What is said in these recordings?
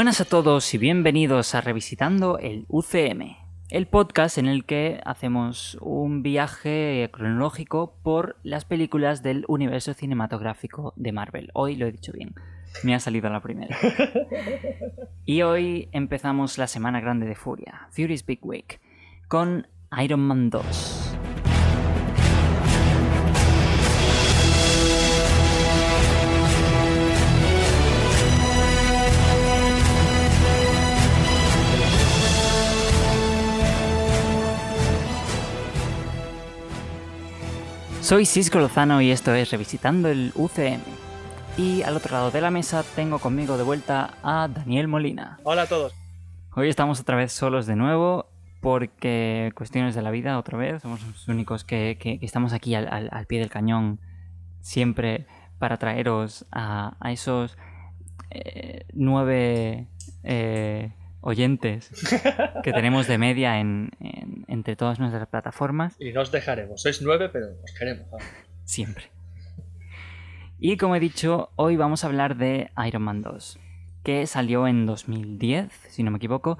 Buenas a todos y bienvenidos a Revisitando el UCM, el podcast en el que hacemos un viaje cronológico por las películas del universo cinematográfico de Marvel. Hoy lo he dicho bien, me ha salido la primera. Y hoy empezamos la semana grande de Furia, Fury's Big Week, con Iron Man 2. Soy Cisco Lozano y esto es Revisitando el UCM. Y al otro lado de la mesa tengo conmigo de vuelta a Daniel Molina. Hola a todos. Hoy estamos otra vez solos de nuevo porque cuestiones de la vida otra vez. Somos los únicos que, que- que estamos aquí al, al- al pie del cañón siempre para traeros a, a esos eh, nueve eh, oyentes que tenemos de media en- en- entre todas nuestras plataformas. Y no os dejaremos. Sois nueve, pero os queremos. vamos. Siempre. Y como he dicho, hoy vamos a hablar de Iron Man 2, que salió en 2010, si no me equivoco,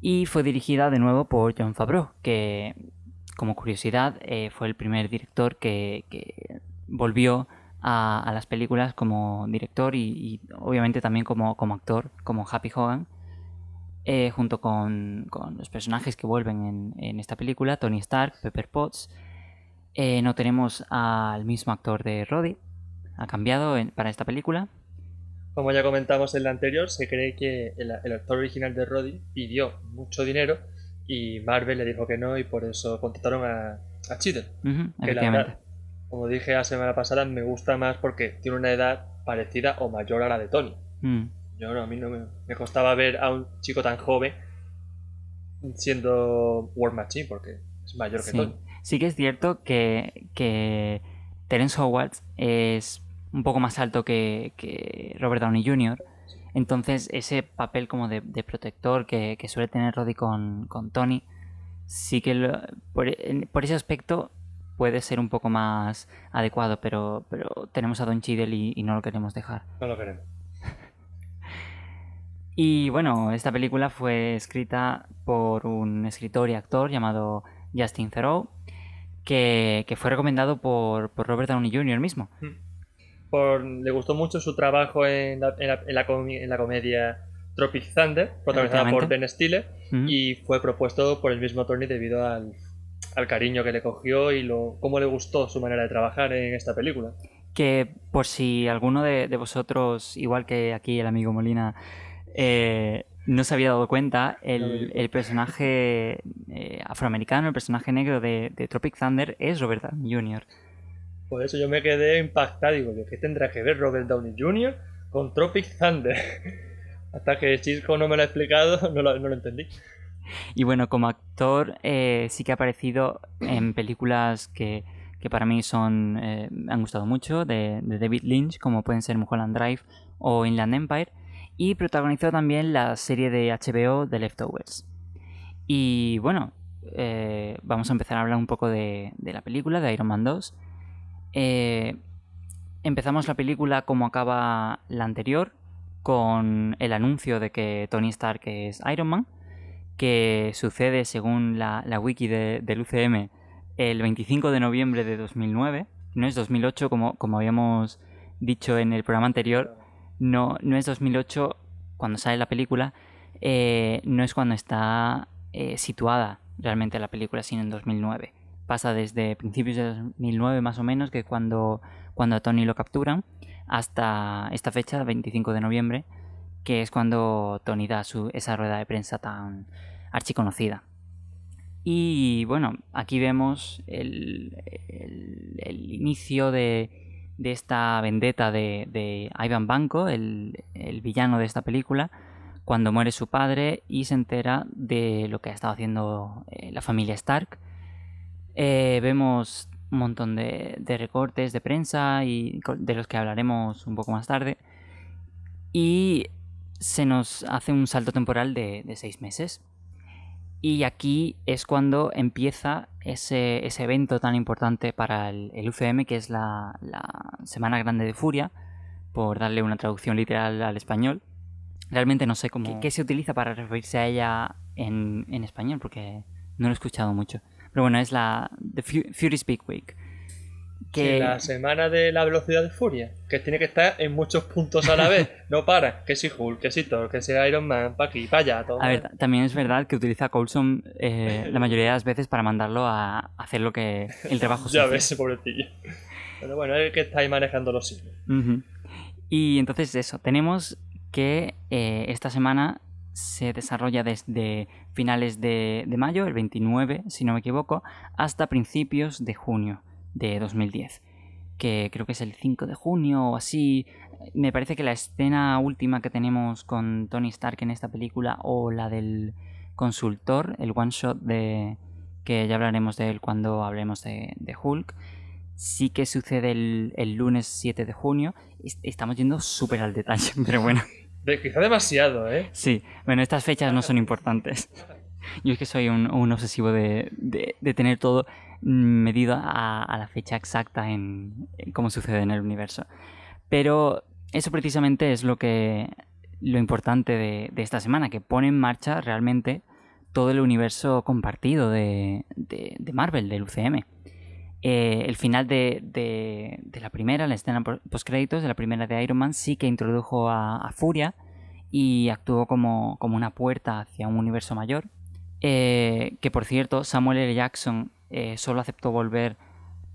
y fue dirigida de nuevo por John Favreau, que, como curiosidad, eh, fue el primer director que, que volvió a, a las películas como director y, y obviamente también como, como actor, como Happy Hogan, eh, junto con, con los personajes que vuelven en, en esta película, Tony Stark, Pepper Potts, eh, no tenemos al mismo actor de Roddy. Ha cambiado en- para esta película. Como ya comentamos en la anterior, se cree que el, el actor original de Roddy pidió mucho dinero y Marvel le dijo que no y por eso contrataron a, a Cheadle. Que la verdad, como dije la semana pasada, me gusta más porque tiene una edad parecida o mayor a la de Tony. Mm, Yo no, a mí no me, me costaba ver a un chico tan joven siendo War Machine porque es mayor que sí. Tony. Sí que es cierto que, que Terence Howard es un poco más alto que, que Robert Downey Jr. Entonces ese papel como de, de protector que, que suele tener Roddy con, con Tony, sí que lo- por, por ese aspecto puede ser un poco más adecuado, pero, pero tenemos a Don Cheadle y- y no lo queremos dejar. No lo queremos. Y bueno, esta película fue escrita por un escritor y actor llamado Justin Theroux, que, que fue recomendado por, por Robert Downey Jr. mismo. por, le gustó mucho su trabajo en la, en la, en la comi- en la comedia Tropic Thunder, protagonizada por. Ben Stiller, y fue propuesto por el mismo Tony debido al, al cariño que le cogió y lo, cómo le gustó su manera de trabajar en esta película. Que por si alguno de, de vosotros, igual que aquí el amigo Molina, eh, no se había dado cuenta, el, el personaje eh, afroamericano, el personaje negro de, de Tropic Thunder es Robert Downey Jr. Por eso yo me quedé impactado, digo, ¿qué tendrá que ver Robert Downey Jr. con Tropic Thunder? Hasta que Chisco no me lo ha explicado, no lo, no lo entendí. Y bueno, como actor eh, sí que ha aparecido en películas que, que para mí son eh, han gustado mucho, de, de David Lynch, como pueden ser Mulholland Drive o Inland Empire, y protagonizó también la serie de HBO The Leftovers. Y bueno, eh, vamos a empezar a hablar un poco de, la película, de Iron Man 2. Eh, empezamos la película como acaba la anterior, con el anuncio de que Tony Stark es Iron Man que sucede según la, la wiki de- del UCM el 25 de noviembre de 2009. No es 2008 como, como habíamos dicho en el programa anterior. No, no es 2008 cuando sale la película. eh, no es cuando está eh, situada realmente la película, sino en 2009. Pasa desde principios de 2009 más o menos, que cuando, cuando a Tony lo capturan, hasta esta fecha, 25 de noviembre, que es cuando Tony da su, esa rueda de prensa tan archiconocida. Y bueno, aquí vemos el, el- el inicio de, de esta vendetta de, Ivan Banco, el, el villano de esta película, cuando muere su padre y se entera de lo que ha estado haciendo eh, la familia Stark. Eh, vemos un montón de, de recortes de prensa y de los que hablaremos un poco más tarde. Y se nos hace un salto temporal de, de seis meses. Y aquí es cuando empieza ese, ese evento tan importante para el, el UCM, que es la, la Semana Grande de Furia, por darle una traducción literal al español. realmente no sé cómo, qué se utiliza para referirse a ella en, en español, porque no lo he escuchado mucho. Pero bueno, es la The Fury's Big Week. Que... la semana de la velocidad de furia, que tiene que estar en muchos puntos a la vez, no para, que si Hulk, que si Thor, que si Iron Man, para aquí, para allá, todo. A ver, también es verdad que utiliza a Coulson eh, la mayoría de las veces para mandarlo a hacer lo que el trabajo Ya ves, pobrecillo. Pero bueno, es el que está ahí manejando los signos. Y entonces eso, tenemos que eh, esta semana se desarrolla desde finales de, mayo, el 29, si no me equivoco, hasta principios de junio de 2010, que creo que es el 5 de junio o así. Me parece que la escena última que tenemos con Tony Stark en esta película o la del consultor, el one shot de que ya hablaremos de él cuando hablemos de, Hulk, sí que sucede el, el, lunes 7 de junio. Estamos yendo súper al detalle, pero bueno quizá demasiado, ¿eh? Sí, bueno, estas fechas no son importantes. Yo es que soy un, obsesivo de, tener todo medido a, la fecha exacta en, cómo sucede en el universo. Pero eso precisamente es lo que lo importante de, esta semana, que pone en marcha realmente todo el universo compartido de, Marvel, del UCM. Eh, el final de, la primera, la escena post-créditos de la primera de Iron Man, sí que introdujo a, Furia y actuó como, una puerta hacia un universo mayor. Eh, que por cierto, Samuel L. Jackson eh, solo aceptó volver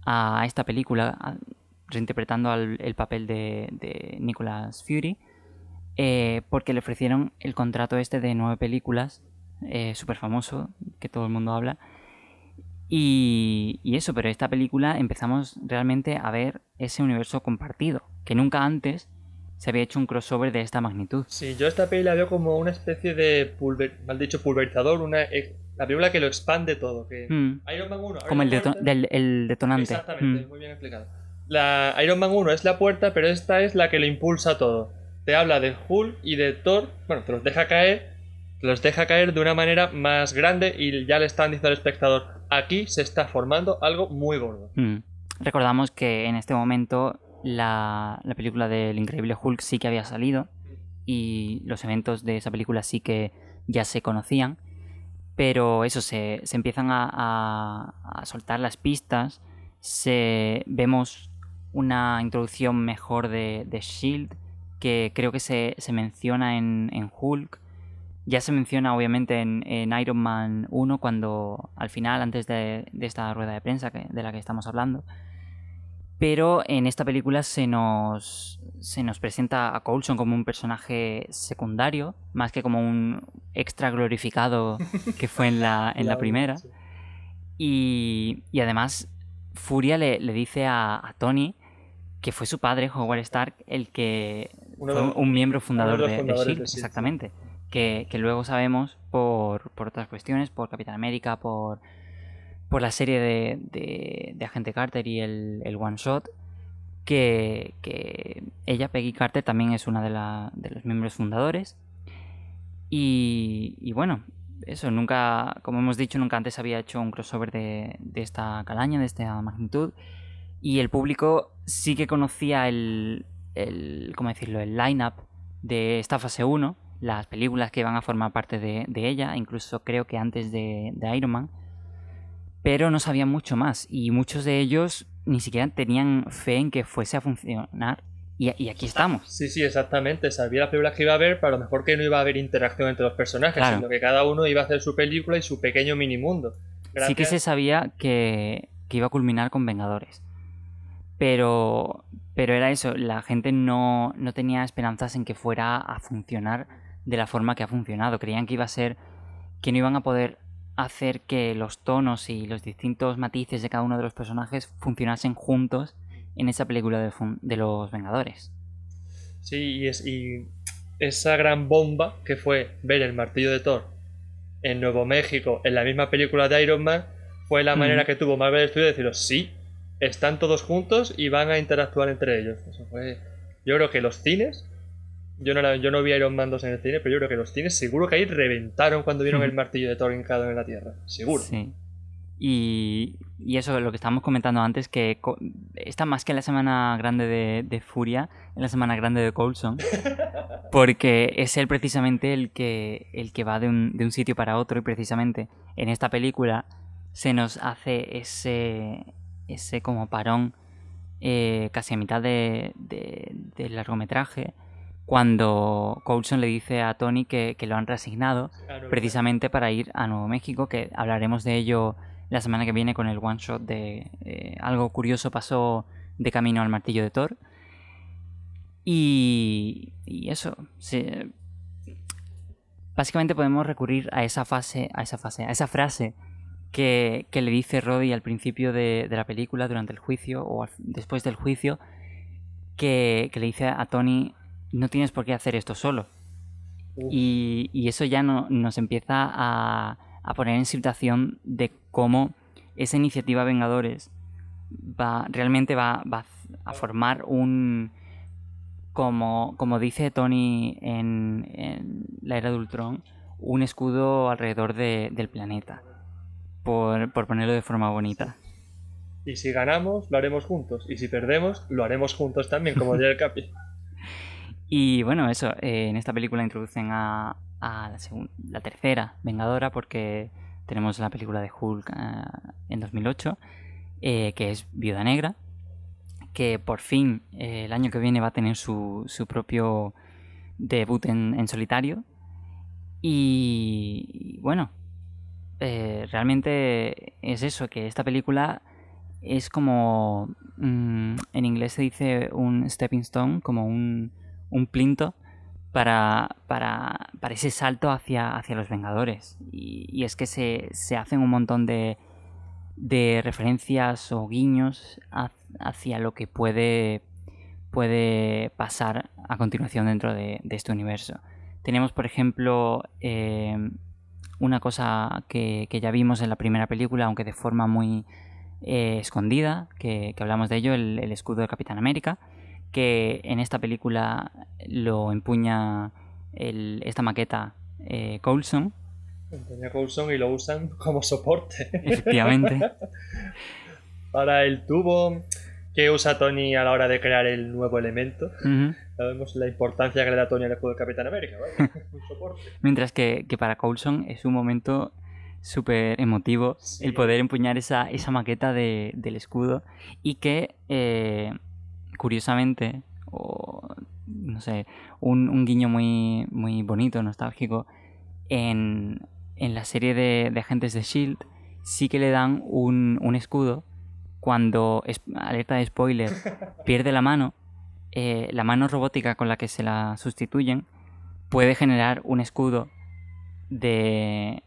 a esta película reinterpretando el papel de, de Nicholas Fury porque le ofrecieron el contrato este de nueve películas, súper famoso, que todo el mundo habla, y, eso, pero esta película empezamos realmente a ver ese universo compartido, que nunca antes se había hecho un crossover de esta magnitud. Sí, yo esta película la veo como una especie de pulver, mal dicho pulverizador, una la película que lo expande todo. Que hmm. Iron Man 1, como el, del, detonante. Exactamente, hmm. muy bien explicado. La Iron Man 1 es la puerta, pero esta es la que lo impulsa todo. Te habla de Hulk y de Thor, bueno, te los deja caer, te los deja caer de una manera más grande y ya le están diciendo al espectador, aquí se está formando algo muy gordo. Hmm. Recordamos que en este momento la, película del Increíble Hulk sí que había salido y los eventos de esa película sí que ya se conocían, pero eso, se, empiezan a, soltar las pistas, se, vemos una introducción mejor de, de Shield que creo que se, menciona en, en Hulk ya se menciona obviamente en, Iron Man 1 cuando al final, antes de, esta rueda de prensa de la que estamos hablando. Pero en esta película se nos, se nos presenta a Coulson como un personaje secundario, más que como un extra glorificado que fue en la, en la primera. Y, además, Furia le, dice a, Tony que fue su padre, Howard Stark, el que fue un miembro fundador de, de, Shield, exactamente que, luego sabemos por, otras cuestiones, por Capitán América, por, por la serie de, de, Agente Carter y el, el One Shot, que, ella, Peggy Carter, también es una de, de los miembros fundadores. Y, y, bueno, eso, nunca, como hemos dicho, nunca antes había hecho un crossover de, de esta calaña, de esta magnitud. Y el público sí que conocía el, el ¿cómo decirlo?, el line-up de esta fase 1, las películas que van a formar parte de, ella, incluso creo que antes de, Iron Man, pero no sabían mucho más y muchos de ellos ni siquiera tenían fe en que fuese a funcionar y, aquí estamos. Sí, sí, exactamente. Sabía las películas que iba a haber, pero a lo mejor que no iba a haber interacción entre los personajes, sino que cada uno iba a hacer su película y su pequeño mini mundo. Sí que se sabía que, que, iba a culminar con Vengadores. Pero, pero era eso, la gente no, no tenía esperanzas en que fuera a funcionar de la forma que ha funcionado. Creían que iba a ser que no iban a poder hacer que los tonos y los distintos matices de cada uno de los personajes funcionasen juntos en esa película de, los Vengadores. Sí, y, es, y esa gran bomba que fue ver el martillo de Thor en Nuevo México, en la misma película de Iron Man, fue la manera que tuvo Marvel Studios de deciros, sí, están todos juntos y van a interactuar entre ellos. Eso fue... Yo creo que los cines yo no, yo no vi Iron Man 2 en el cine, pero yo creo que los cines seguro que ahí reventaron cuando vieron el martillo de Thor hincado en la tierra. Seguro. Sí. Y, y eso, lo que estábamos comentando antes, que está más que la semana grande de, Furia, en la semana grande de Coulson, porque es él precisamente el que, el que va de un, de un sitio para otro y precisamente en esta película se nos hace ese, ese como parón eh, casi a mitad de, del largometraje cuando Coulson le dice a Tony que, lo han reasignado precisamente para ir a Nuevo México, que hablaremos de ello la semana que viene con el one shot de eh, algo curioso pasó de camino al martillo de Thor. Y, y eso, básicamente podemos recurrir a esa fase, a esa fase, a esa frase que, le dice Roddy al principio de, la película, durante el juicio o después del juicio, que, le dice a Tony, no tienes por qué hacer esto solo. Y, eso ya no, nos empieza a, poner en situación de cómo esa iniciativa Vengadores va, realmente va, a formar un... Como, como dice Tony en, la era de Ultron, un escudo alrededor del planeta por, ponerlo de forma bonita. Y si ganamos, lo haremos juntos. Y si perdemos, lo haremos juntos también, como diría el Capi. Y bueno, eso, eh, en esta película introducen a, la, tercera Vengadora, porque tenemos la película de Hulk eh, en 2008, eh, que es Viuda Negra, que por fin el año que viene va a tener su, su propio debut en, en solitario. y bueno, realmente es eso, que esta película es como, mm, en inglés se dice un stepping stone, como un, un plinto para, para, para, ese salto hacia, hacia los Vengadores. Y, es que se, se, hacen un montón de, de referencias o guiños hacia lo que puede, puede pasar a continuación dentro de, este universo. Tenemos, por ejemplo, eh, una cosa que, ya vimos en la primera película, aunque de forma muy eh, escondida, que, hablamos de ello, el, escudo de Capitán América, que en esta película lo empuña esta maqueta eh, Coulson. Empuña Coulson y lo usan como soporte. Efectivamente. Para el tubo que usa Tony a la hora de crear el nuevo elemento. Sabemos la importancia que le da Tony al escudo de Capitán América, un soporte. Mientras que, para Coulson es un momento súper emotivo el poder empuñar esa, esa maqueta del escudo y que, eh, curiosamente, o no sé, un, guiño muy, muy bonito, nostálgico, en, la serie de, agentes de Shield sí que le dan un, un escudo cuando, alerta de spoiler, pierde la mano, eh, la mano robótica con la que se la sustituyen puede generar un escudo de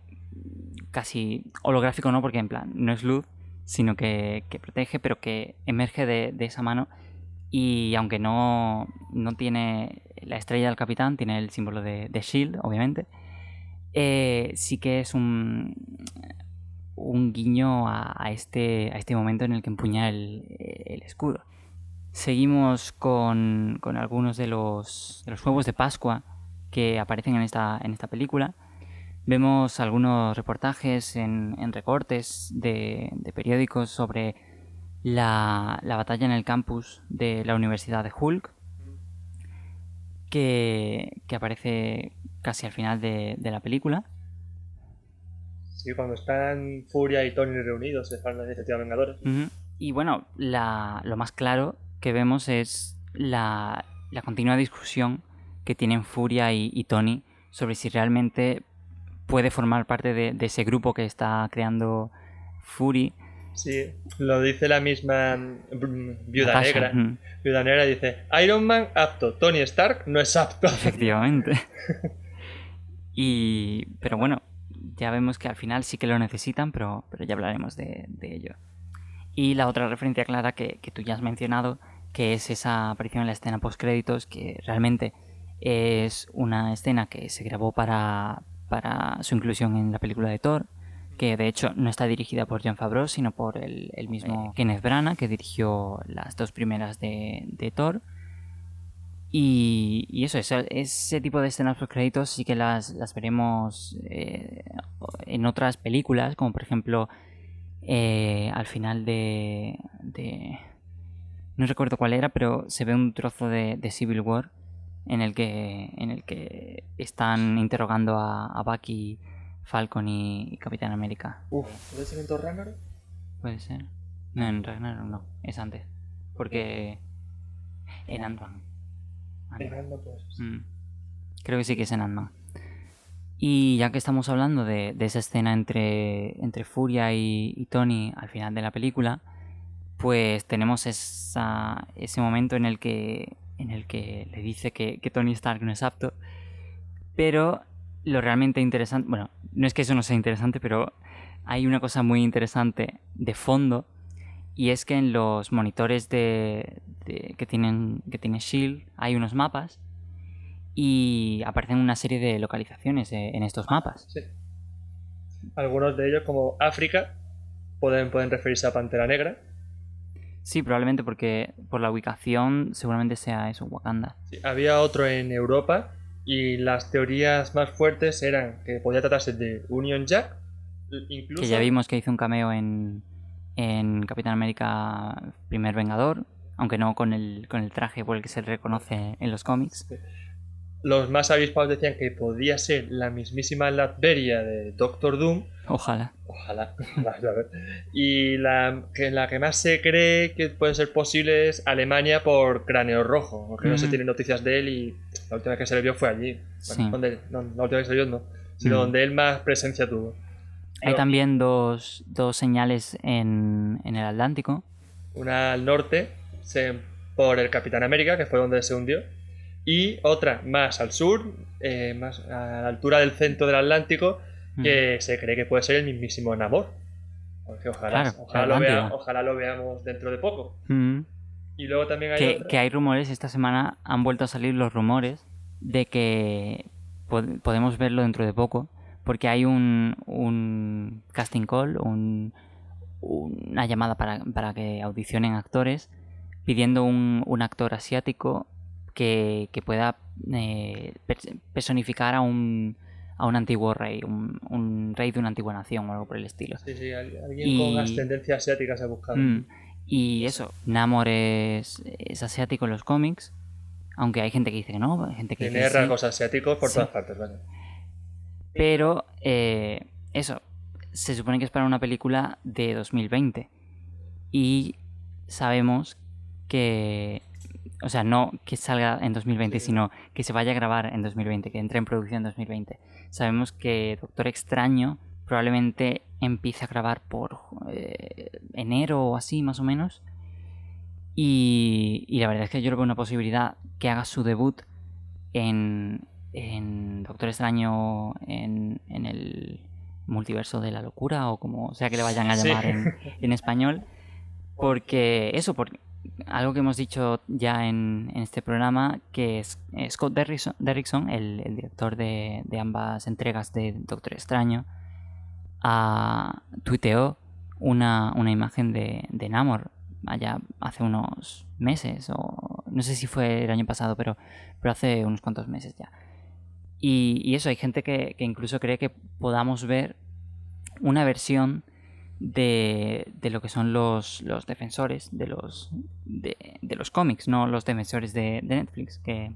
casi holográfico, no, porque en plan no es luz, sino que, protege, pero que emerge de, esa mano y aunque no, no, tiene la estrella del capitán, tiene el símbolo de, Shield, obviamente, eh, sí que es un, un guiño a, este, a este momento en el que empuña el, escudo. Seguimos con, algunos de los, de los huevos de Pascua que aparecen en esta, en esta película. Vemos algunos reportajes en, recortes de, periódicos sobre la, batalla en el campus de la Universidad de Hulk, que, aparece casi al final de la película. Sí, cuando están Furia y Tony reunidos, se la iniciativa Vengadores. Y bueno, lo más claro que vemos es la, continua discusión que tienen Furia y, Tony sobre si realmente puede formar parte de, ese grupo que está creando Fury. Sí, lo dice la misma mm, Viuda Negra. Viuda Negra dice, Iron Man apto, Tony Stark no es apto. Efectivamente. y, pero bueno, ya vemos que al final sí que lo necesitan, pero, pero ya hablaremos de, ello. Y la otra referencia clara que, tú ya has mencionado, que es esa aparición en la escena post créditos, que realmente es una escena que se grabó para, para su inclusión en la película de Thor, que de hecho no está dirigida por John Favreau, sino por el, mismo Kenneth Branagh, que dirigió las dos primeras de, de Thor. Y, eso, ese tipo de escenas post créditos sí que las, veremos eh, en otras películas, como por ejemplo eh, al final de, de... No recuerdo cuál era, pero se ve un trozo de, de Civil War en el que, en el que están interrogando a, a Bucky, Falcon y, y Capitán América. Uf, ¿puede ser en Thor Ragnarok? Puede ser. No, en Ragnarok no, es antes. Porque. En Ant-Man. En Ant-Man, pues. Mm. Creo que sí que es en Ant-Man. Y ya que estamos hablando de, de esa escena entre, entre Furia y, y Tony al final de la película, pues tenemos esa, ese momento en el que, en el que le dice que, que Tony Stark no es apto. Pero lo realmente interesante, bueno, no es que eso no sea interesante, pero hay una cosa muy interesante de fondo y es que en los monitores de, de- que tienen que tiene Shield hay unos mapas y aparecen una serie de localizaciones eh, en estos mapas. Sí. Algunos de ellos, como África, pueden, pueden referirse a Pantera Negra. Sí, probablemente porque por la ubicación seguramente sea eso, Wakanda. Sí, había otro en Europa y las teorías más fuertes eran que podía tratarse de Union Jack, incluso Que ya vimos que hizo un cameo en, en Capitán América Primer Vengador, aunque no con el, con el traje por el que se le reconoce en los cómics. los más avispados decían que podía ser la mismísima Latveria de Doctor Doom. Ojalá. Ojalá. A ver. y la que, la que más se cree que puede ser posible es Alemania por Cráneo Rojo, porque no se tienen noticias de él y la última que se le vio fue allí. Bueno, Sí. donde- no, la última que se le vio no, sino Mm. donde él más presencia tuvo. Hay No, también dos, dos señales en, en el Atlántico. Una al norte, se- por el Capitán América, que fue donde se hundió, y otra más al sur, eh, más a la altura del centro del Atlántico, Mm. que se cree que puede ser el mismísimo Namor. Porque ojalá, Claro, ojalá, la lo vea- ojalá lo veamos dentro de poco. Mm. Y luego también hay Que, hay rumores, esta semana han vuelto a salir los rumores de que pod- podemos verlo dentro de poco, porque hay un, un casting call, un- una llamada para, para que audicionen actores, pidiendo un, un actor asiático que, que pueda eh, pers- personificar a un, a un antiguo rey, un, un rey de una antigua nación o algo por el estilo. Sí, sí, al- alguien Y- con ascendencia asiática se ha buscado. Mm, Y eso, Namor es, es asiático en los cómics, aunque hay gente que dice que no, hay gente que Tiene dice que sí, rasgos asiáticos por Sí. todas partes, vaya. pero eh, eso, se supone que es para una película de 2020 y sabemos que, o sea, no que salga en 2020, Sí. sino que se vaya a grabar en 2020, que entre en producción en 2020. Sabemos que Doctor Extraño probablemente empiece a grabar por eh, enero o así, más o menos. Y, y la verdad es que yo creo que una posibilidad que haga su debut en, en Doctor Extraño en, en el multiverso de la locura o como sea que le vayan a Sí. llamar en, en español. Porque eso, porque algo que hemos dicho ya en, en este programa, que es eh, Scott Derrickson, el, director de, ambas entregas de Doctor Extraño, ah, tuiteó una, imagen de, de Namor allá hace unos meses, o no sé si fue el año pasado, pero, pero hace unos cuantos meses ya. Y, y eso, hay gente que, que incluso cree que podamos ver una versión de, de lo que son los, los defensores de los, de, de los cómics, no los defensores de, de Netflix, que,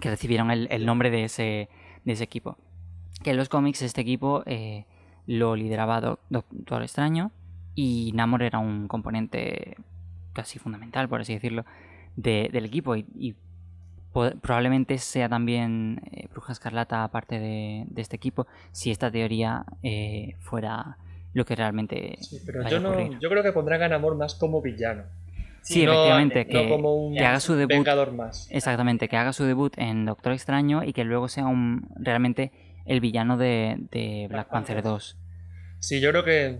que recibieron el, el nombre de ese, de ese equipo. Que en los cómics este equipo eh, lo lideraba Doc- Doctor Extraño y Namor era un componente casi fundamental, por así decirlo, de- del equipo y, probablemente sea también eh, Bruja Escarlata aparte de, de este equipo si esta teoría eh, fuera lo que realmente Sí, pero vaya yo, no, yo creo que pondrán a Namor más como villano. Sí, No- efectivamente, no que, como un que haga su debut Vengador más. Exactamente, que haga su debut en Doctor Extraño y que luego sea un realmente el villano de, de Black Panther 2. Sí, yo creo que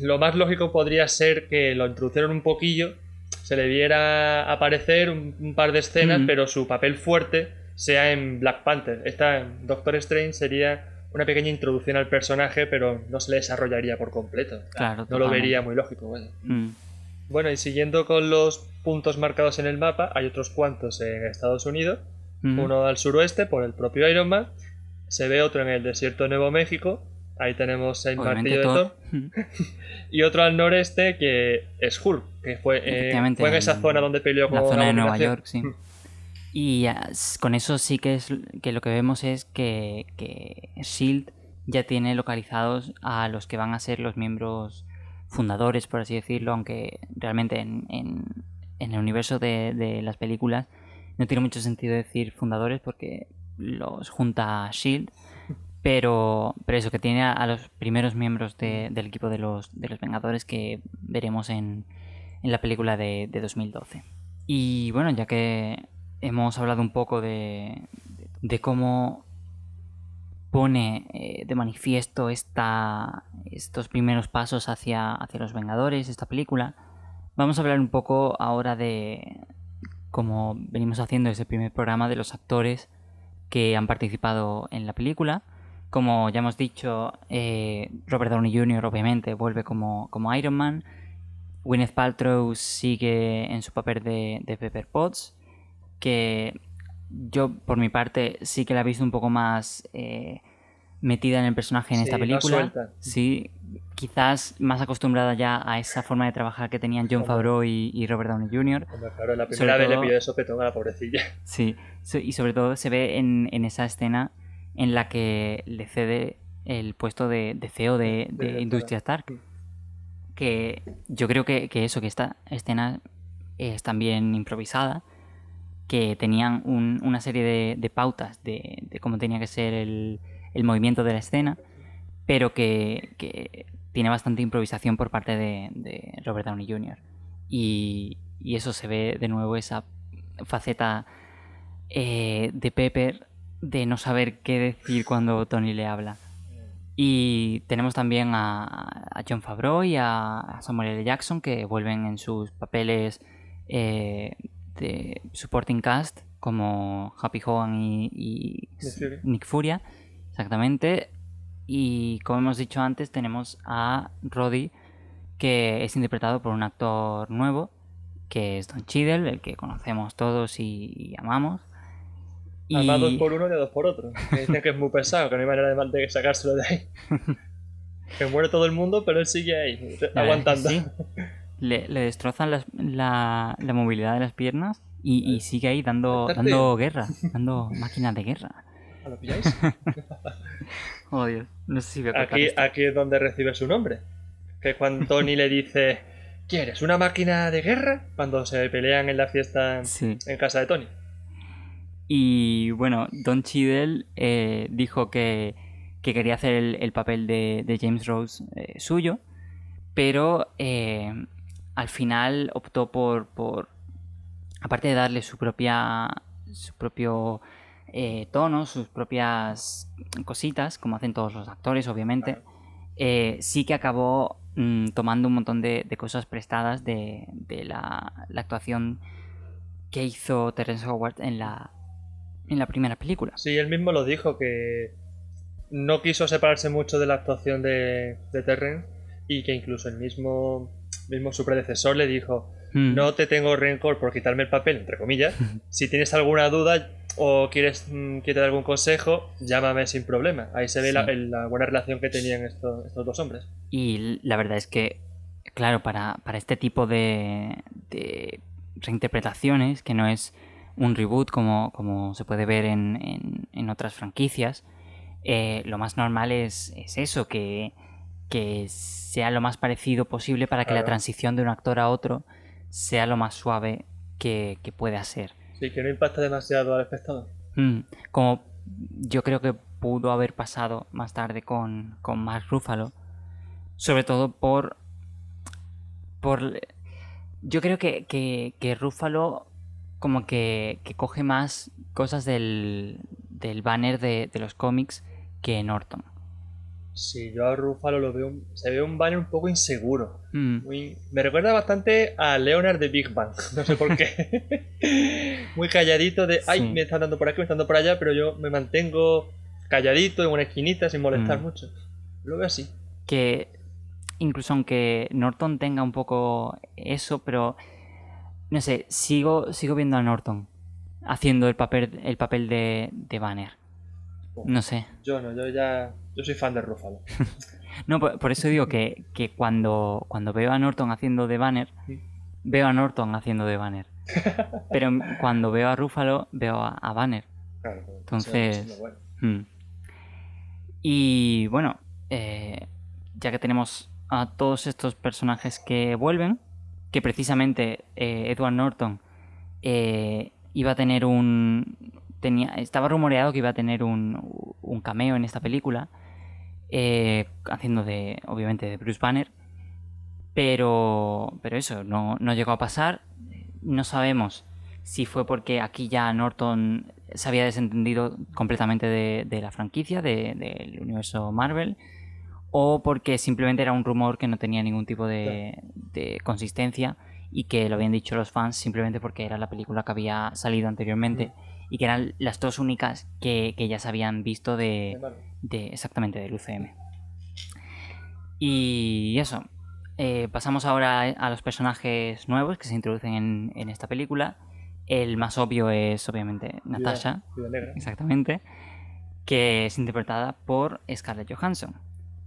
lo más lógico podría ser que lo introducieran un poquillo, se le viera aparecer un, un par de escenas, Mm. pero su papel fuerte sea en Black Panther. Esta Doctor Strange sería una pequeña introducción al personaje, pero no se le desarrollaría por completo. Claro, No lo vería muy lógico. vaya. Mm, Bueno, y siguiendo con los puntos marcados en el mapa, hay otros cuantos en Estados Unidos, mm, uno al suroeste por el propio Iron Man, se ve otro en el desierto de Nuevo México Ahí tenemos el Obviamente martillo de Thor. Thor. y otro al noreste que es Hulk, que fue, eh, fue en esa zona donde peleó con la zona de Nueva. York, sí. Y con eso sí que es que lo que vemos es que, que Shield ya tiene localizados a los que van a ser los miembros fundadores, por así decirlo, aunque realmente en, en- en el universo de, de las películas no tiene mucho sentido decir fundadores porque los junta Shield. Pero, pero eso, que tiene a, a los primeros miembros de- del equipo de los, de los Vengadores que veremos en, en la película de, de 2012. Y bueno, ya que hemos hablado un poco de, de cómo pone eh, de manifiesto esta, estos primeros pasos hacia, hacia los Vengadores, esta película, vamos a hablar un poco ahora de, como venimos haciendo ese primer programa, de los actores que han participado en la película. Como ya hemos dicho, eh, Robert Downey Jr. obviamente vuelve como, como Iron Man. Gwyneth Paltrow sigue en su papel de, de Pepper Potts, que yo por mi parte sí que la he visto un poco más eh, metida en el personaje en Sí, esta película. Sí, quizás más acostumbrada ya a esa forma de trabajar que tenían John. Favreau y, y Robert Downey Jr. Hombre, claro, la Sobre primera vez todo- le pilló de sopetón a la pobrecilla. Sí, y sobre todo se ve en, en esa escena en la que le cede el puesto de, de CEO de, de De- Industria Stark. Que yo creo que, que eso, que esta escena es también improvisada, que tenían un- una serie de, pautas de, cómo tenía que ser el, movimiento de la escena, pero que, tiene bastante improvisación por parte de, Robert Downey Jr. Y, eso se ve de nuevo, esa faceta eh, de Pepper de no saber qué decir cuando Tony le habla. Y tenemos también a, a John Favreau y a Samuel L. Jackson que vuelven en sus papeles eh, de supporting cast como Happy Hogan y, y Nick Furia, exactamente. Y como hemos dicho antes, tenemos a Roddy que es interpretado por un actor nuevo que es Don Cheadle, el que conocemos todos y, y amamos. Y... Además, dos por uno y dos por otro. Que dicen que es muy pesado, que no hay manera de, de sacárselo de ahí. que muere todo el mundo, pero él sigue ahí, es que aguantando. sí. Le, le destrozan las- la, la movilidad de las piernas y, y sigue ahí dando, dando guerra, dando máquinas de guerra. ¿Ah, ¿Lo pilláis? Oh Dios, no sé si voy a Aquí, esto. aquí es donde recibe su nombre. Que cuando Tony le dice, ¿quieres una máquina de guerra? Cuando se pelean en la fiesta Sí. en casa de Tony. Y bueno, Don Cheadle eh, dijo que, que quería hacer el, el papel de, de James Rose eh, suyo, pero eh, al final optó por, por, aparte de darle su propia, su propio eh, tono, sus propias cositas, como hacen todos los actores, obviamente, eh, sí que acabó mm, tomando un montón de, de cosas prestadas de, de la, la actuación que hizo Terrence Howard en la, en la primera película. Sí, él mismo lo dijo, que no quiso separarse mucho de la actuación de, de Terrence y que incluso el mismo, mismo su predecesor le dijo, Mm, no te tengo rencor por quitarme el papel, entre comillas. Si tienes alguna duda o quieres mm, que te dé algún consejo, llámame sin problema. Ahí se ve la, Sí. el- la buena relación que tenían estos, estos dos hombres. Y la verdad es que, claro, para, para este tipo de, de reinterpretaciones, que no es un reboot como, como se puede ver en, en- en otras franquicias, eh, lo más normal es, es eso, que, que sea lo más parecido posible para que la transición de un actor a otro sea lo más suave que, que pueda ser. Sí, que no impacta demasiado al espectador. Mm, como yo creo que pudo haber pasado más tarde con, con Mark Ruffalo. Sobre todo por. por yo creo que, que, que Ruffalo como que, que coge más cosas del, del banner de, de los cómics que Norton. Sí, yo a Rufalo lo veo, se ve un banner un poco inseguro. Mm, Muy, me recuerda bastante a Leonard de Big Bang, no sé por qué. Muy calladito de, ay, Sí. me están dando por aquí, me están dando por allá, pero yo me mantengo calladito en una esquinita sin molestar Mm. mucho. Lo veo así. que incluso aunque Norton tenga un poco eso, pero no sé, sigo, sigo viendo a Norton haciendo el papel, el papel de, de Banner. No sé. Yo no, yo ya. Yo soy fan de Rúfalo. No, por, por eso digo que, que cuando, cuando veo a Norton haciendo de Banner, Sí. veo a Norton haciendo de Banner. Pero cuando veo a Rúfalo, veo a, a Banner. Claro, pues, Entonces- bueno. Mm. Y bueno, eh, ya que tenemos a todos estos personajes que vuelven, que precisamente eh, Edward Norton eh, iba a tener un... Tenía, estaba rumoreado que iba a tener un, un cameo en esta película, eh, haciendo de, obviamente, de Bruce Banner, pero, pero eso, no, no llegó a pasar. No sabemos si fue porque aquí ya Norton se había desentendido completamente de, de la franquicia, de- del universo Marvel, o porque simplemente era un rumor que no tenía ningún tipo de, de consistencia y que lo habían dicho los fans simplemente porque era la película que había salido anteriormente y que eran las dos únicas que, que ya se habían visto de. De exactamente del UCM. Y eso. eh, pasamos ahora a los personajes nuevos que se introducen en, en esta película. El más obvio es obviamente Natasha, exactamente, que es interpretada por Scarlett Johansson.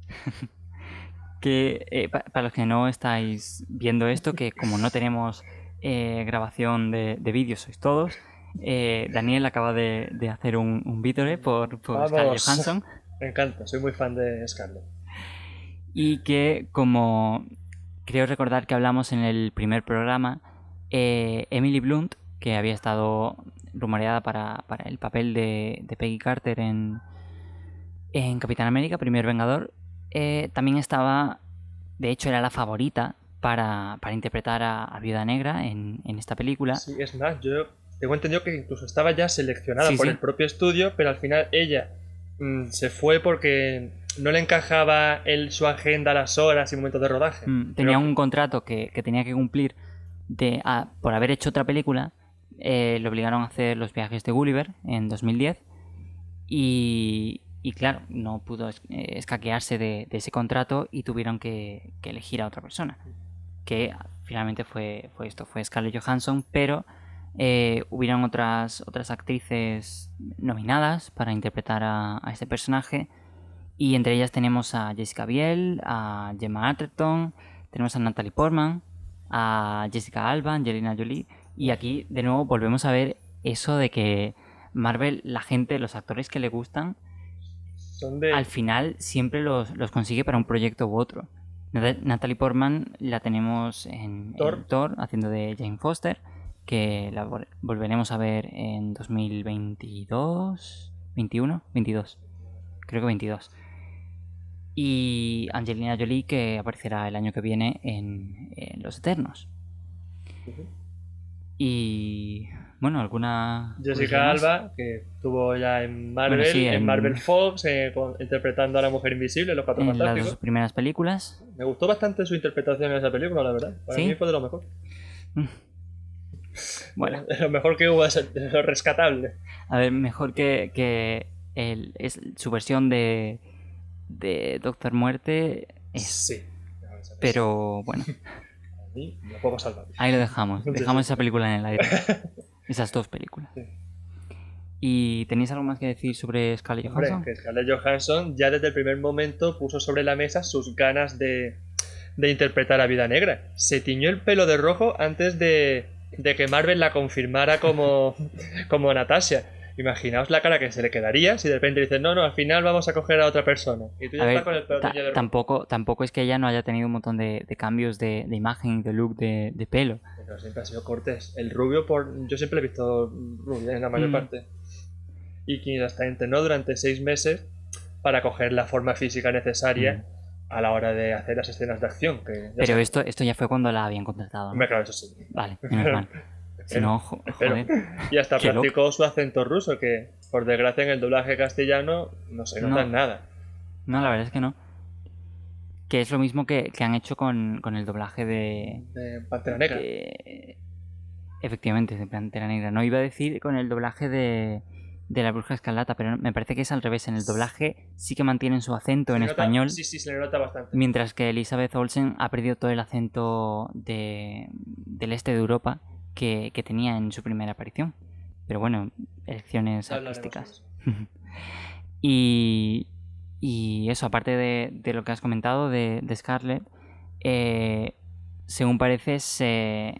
que eh, pa- para los que no estáis viendo esto, que como no tenemos eh, grabación de, de vídeos, sois todos, eh, Daniel acaba de, de hacer un, un vídeo por. Scarlett Johansson. Me encanta, soy muy fan de Scarlett. Y que, como creo recordar que hablamos en el primer programa, eh, Emily Blunt, que había estado rumoreada para, para el papel de, de Peggy Carter en, en Capitán América, Primer Vengador, eh, también estaba, de hecho era la favorita para, para interpretar a, a Viuda Negra en, en esta película. Sí, es más, yo tengo entendido que incluso estaba ya seleccionada Sí, por sí. el propio estudio, pero al final ella mm, se fue porque no le encajaba el, su agenda, las horas y momentos de rodaje. Mm, tenía Pero- un contrato que, que tenía que cumplir de, a- por haber hecho otra película. eh, le obligaron a hacer los viajes de Gulliver en 2010. Y, y claro, no pudo eh, escaquearse de, de ese contrato y tuvieron que, que elegir a otra persona. Que finalmente fue, fue esto, fue Scarlett Johansson, pero eh, hubieron otras, otras actrices nominadas para interpretar a, a este personaje. Y entre ellas tenemos a Jessica Biel, a Gemma Arterton, tenemos a Natalie Portman, a Jessica Alba, Angelina Jolie. Y aquí de nuevo volvemos a ver eso de que Marvel, la gente, los actores que le gustan, de... al final siempre los, los consigue para un proyecto u otro. Nat- Natalie Portman la tenemos en en. Thor, haciendo de Jane Foster, que la vol- volveremos a ver en 2022, 21, 22, creo que 22. Y Angelina Jolie que aparecerá el año que viene en, en Los Eternos. Y bueno, alguna... Jessica? Alba, que estuvo ya en Marvel, Bueno, sí, en... en- Marvel Fox, eh, con- interpretando a la mujer invisible, en Los Cuatro En las Fantásticos. dos primeras películas. Me gustó bastante su interpretación en esa película, la verdad. Para ¿Sí? mí fue de lo mejor. Bueno, lo mejor que hubo, es lo rescatable. A ver, mejor que, que el, es su versión de, de Doctor Muerte es. Sí. Pero bueno, A mí me puedo salvar. ahí lo dejamos. Dejamos esa película en el aire. Esas dos películas. Sí. ¿Y tenéis algo más que decir sobre Scarlett Hombre, Johansson? que Scarlett Johansson ya desde el primer momento puso sobre la mesa sus ganas de, de interpretar a Vida Negra. Se tiñó el pelo de rojo antes de, de que Marvel la confirmara como, como Natasha. Imaginaos la cara que se le quedaría si de repente dicen, no, no, al final vamos a coger a otra persona. Y tú ya ver, estás con el ta- de tampoco, tampoco es que ella no haya tenido un montón de, de cambios de, de imagen, de look, de, de pelo. Pero siempre ha sido cortés. El rubio, por yo siempre lo he visto rubio en la mayor Mm. parte. Y quien hasta entrenó durante seis meses para coger la forma física necesaria a la hora de hacer las escenas de acción. Que. Pero esto, esto ya fue cuando la habían contratado. ¿no? Claro, eso sí. Vale, menos mal. Si no, jo- joder. Y hasta Qué loco. practicó su acento ruso, que por desgracia en el doblaje castellano no se nota No. nada. No, la verdad es que no. Que es lo mismo que, que han hecho con, con el doblaje de, De Pantera Negra. de- Efectivamente, de Pantera Negra. No iba a decir con el doblaje de, de la Bruja Escarlata, pero me parece que es al revés. En el doblaje sí que mantienen su acento Se en nota- español, Sí, sí, se le nota bastante. mientras que Elizabeth Olsen ha perdido todo el acento de, del este de Europa que, que tenía en su primera aparición. Pero bueno, elecciones artísticas. Y, y eso, aparte de, de lo que has comentado de, de Scarlett, eh, según parece, se,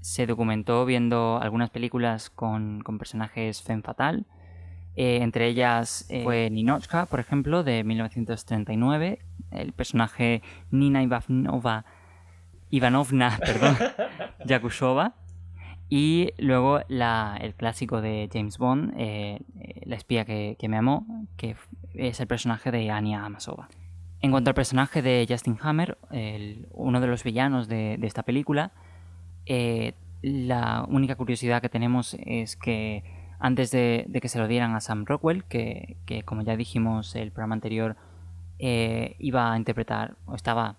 se documentó viendo algunas películas con, con personajes femme fatal. Eh, entre ellas eh, fue Ninochka, por ejemplo, de 1939. El personaje Nina Ivanova, Ivanovna perdón, Yakushova. Y luego la- el clásico de James Bond, eh, La espía que, que me amó, que es el personaje de Anya Amasova. En cuanto al personaje de Justin Hammer, el- uno de los villanos de, de esta película, la única curiosidad que tenemos es que antes de, de que se lo dieran a Sam Rockwell, que, que como ya dijimos el programa anterior, eh, iba a interpretar, o estaba,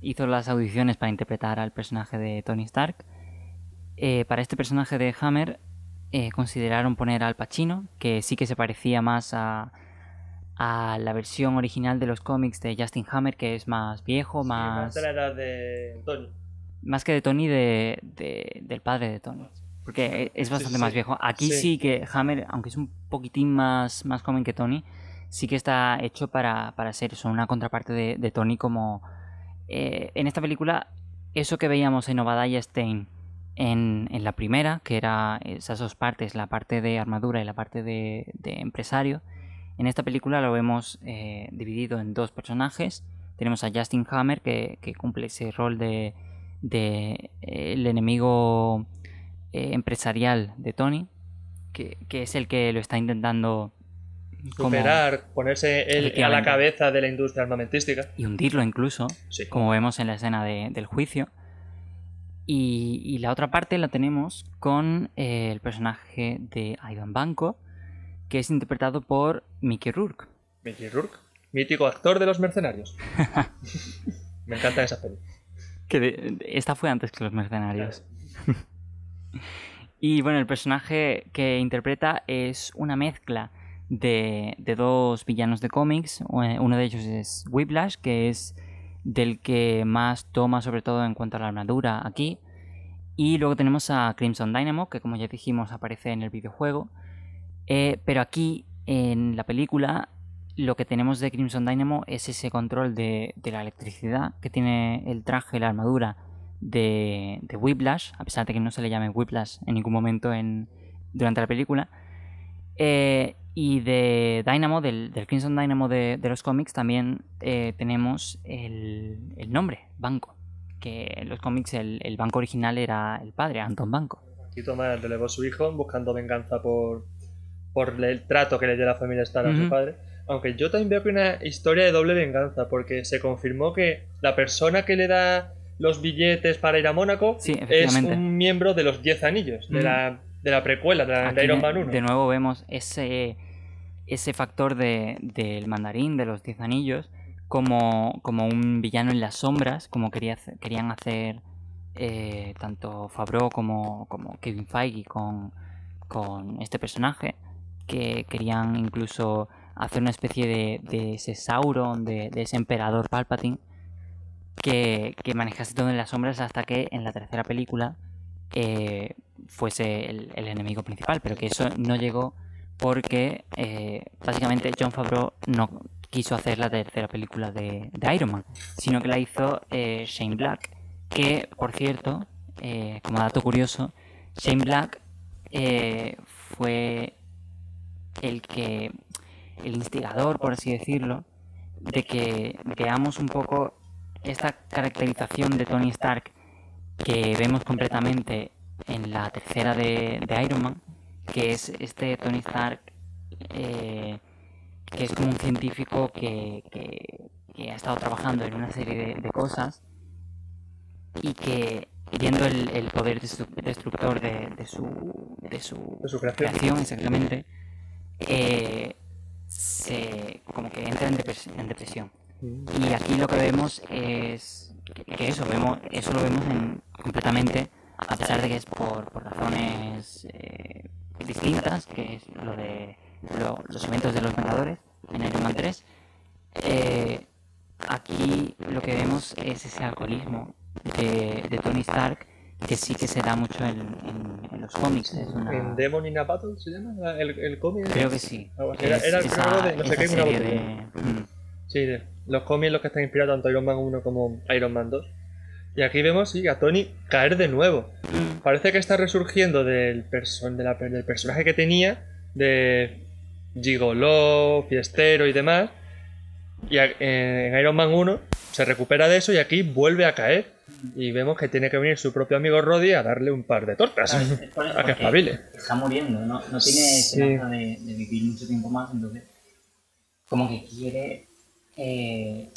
hizo las audiciones para interpretar al personaje de Tony Stark, eh, para este personaje de Hammer eh, consideraron poner Al Pacino, que sí que se parecía más a, a la versión original de los cómics de Justin Hammer, que es más viejo, Sí, más, de la edad de Tony. más que de Tony, de, de- del padre de Tony. Porque es bastante sí, más viejo. Aquí sí. Sí. que Hammer, aunque es un poquitín más, más joven que Tony, sí que está hecho para, para ser eso, una contraparte de, de Tony como... eh, en esta película, eso que veíamos en Obadiah Stein en, en la primera, que era esas dos partes, la parte de armadura y la parte de, de empresario, en esta película lo vemos eh, dividido en dos personajes. Tenemos a Justin Hammer, que, que cumple ese rol de, de eh, el enemigo eh, empresarial de Tony, que, que es el que lo está intentando como- Superar, ponerse él a la cabeza de la industria armamentística. y hundirlo incluso, Sí. como vemos en la escena de- del juicio. Y, y la otra parte la tenemos con eh, el personaje de Ivan Banco, que es interpretado por Mickey Rourke. Mickey Rourke, mítico actor de los mercenarios. Me encantan esas pelis. Que de- esta fue antes que los mercenarios. Y bueno, el personaje que interpreta es una mezcla de, dos villanos de cómics. Uno de ellos es Whiplash, que es del que más toma sobre todo en cuanto a la armadura aquí. Y luego tenemos a Crimson Dynamo, que como ya dijimos aparece en el videojuego. Eh, pero aquí en la película lo que tenemos de Crimson Dynamo es ese control de, de la electricidad que tiene el traje, la armadura de, de Whiplash, a pesar de que no se le llame Whiplash en ningún momento en, durante la película. Eh, y de Dynamo, del, del Crimson Dynamo de, de los cómics, también eh, tenemos el, el nombre, Banco. Que en los cómics el, el banco original era el padre, Anton Banco. Y Thomas relevó a su hijo buscando venganza por, por el trato que le dio la familia Starr a su padre. Aunque yo también veo que una historia de doble venganza, porque se confirmó que la persona que le da los billetes para ir a Mónaco Sí, es un miembro de los 10 anillos, de, Ujú. la, de la precuela, de, la, de Aquí Iron Man 1. De nuevo vemos ese, ese factor de- del mandarín, de los diez anillos, como, como un villano en las sombras, como quería, querían hacer eh, tanto Favreau como, como Kevin Feige con, con este personaje, que querían incluso hacer una especie de, de ese Sauron, de, de ese emperador Palpatine, que, manejase todo en las sombras hasta que en la tercera película eh, fuese el, enemigo principal, pero que eso no llegó porque eh, básicamente John Favreau no quiso hacer la tercera película de, Iron Man, sino que la hizo eh, Shane Black, que por cierto, como dato curioso, Shane Black fue el que el instigador, por así decirlo, de que veamos un poco esta caracterización de Tony Stark que vemos completamente en la tercera de, de Iron Man, que es este Tony Stark eh, que es como un científico que, que- que ha estado trabajando en una serie de, de cosas y que viendo el, el poder destru- destructor de, de su, de su De su creación. creación exactamente eh, se como que entra en, depres- en depresión y aquí lo que vemos es que, eso vemos eso lo vemos en, completamente a pesar de que es por, por razones eh, distintas que es lo de lo- los eventos de los Vengadores en Iron Man 3 eh, aquí lo que vemos es ese alcoholismo de, de Tony Stark que sí que se da mucho en, en- en los cómics. Es una... ¿En Demon in a Battle se llama el, el cómic? Creo que sí. Así. Era, era el esa- de no sé qué, una botella. de- mm. Sí, los cómics los que están inspirados tanto Iron Man 1 como Iron Man 2. Y aquí vemos sí, a Tony caer de nuevo. Parece que está resurgiendo del, perso- de la- del personaje que tenía, de gigoló, fiestero y demás. Y en Iron Man 1 se recupera de eso y aquí vuelve a caer. Y vemos que tiene que venir su propio amigo Roddy a darle un par de tortas. Claro, a que espabile. Está muriendo, no, no tiene Sí. esperanza de, de vivir mucho tiempo más, entonces como que quiere eh,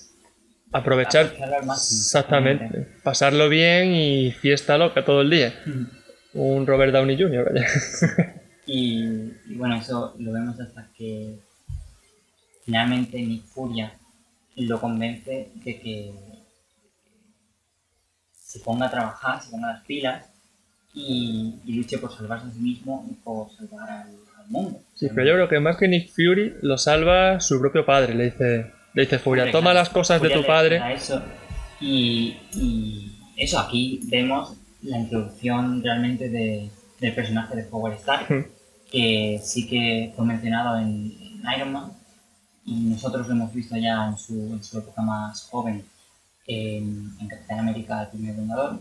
Aprovechar aprovecharlo al máximo. exactamente. Pasarlo bien y fiesta loca todo el día. Un Robert Downey Jr. vaya. Y, y bueno, eso lo vemos hasta que finalmente Nick Furia lo convence de que se ponga a trabajar, se ponga las pilas y, y luche por salvarse a sí mismo y por salvar al, al mundo. Sí, pero yo creo que más que Nick Fury lo salva su propio padre. Le dice, le dice Furia, toma las cosas de tu padre. eso. Y, y eso, aquí vemos la introducción realmente de- del personaje de Howard Stark, Ujú. que sí que fue mencionado en, en Iron Man, y nosotros lo hemos visto ya en su, en su época más joven en, en Capitán América, el primer Vengador.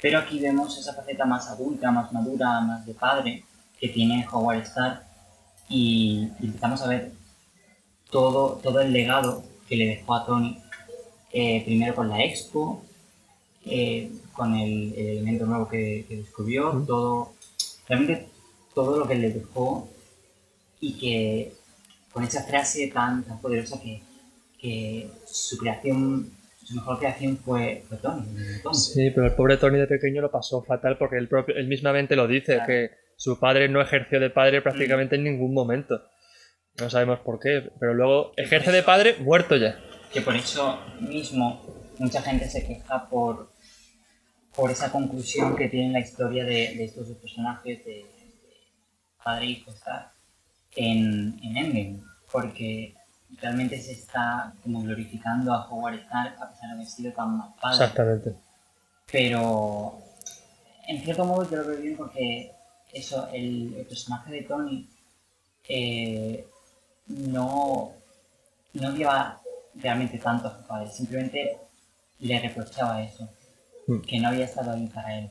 Pero aquí vemos esa faceta más adulta, más madura, más de padre que tiene Howard Stark y, y empezamos a ver todo, todo el legado que le dejó a Tony, eh, primero con la Expo, eh, con el, el elemento nuevo que, que descubrió, todo, realmente todo lo que le dejó y que con esa frase tan, tan poderosa que, que su creación, su mejor creación fue, fue Tony. Tony. Sí, pero el pobre Tony de pequeño lo pasó fatal porque él, propio, él mismamente lo dice, Claro. que su padre no ejerció de padre prácticamente en ningún momento. No sabemos por qué, pero luego ejerce de padre muerto ya. que por eso mismo mucha gente se queja por, por esa conclusión que tiene la historia de, de estos dos personajes de, de padre e hijo en, en Endgame, porque realmente se está como glorificando a Howard Stark a pesar de haber sido tan mal padre. Exactamente. Pero en cierto modo yo lo veo bien porque eso, el, el personaje de Tony eh, no, no odiaba realmente tanto a su padre, simplemente le reprochaba eso, Mm. que no había estado ahí para él,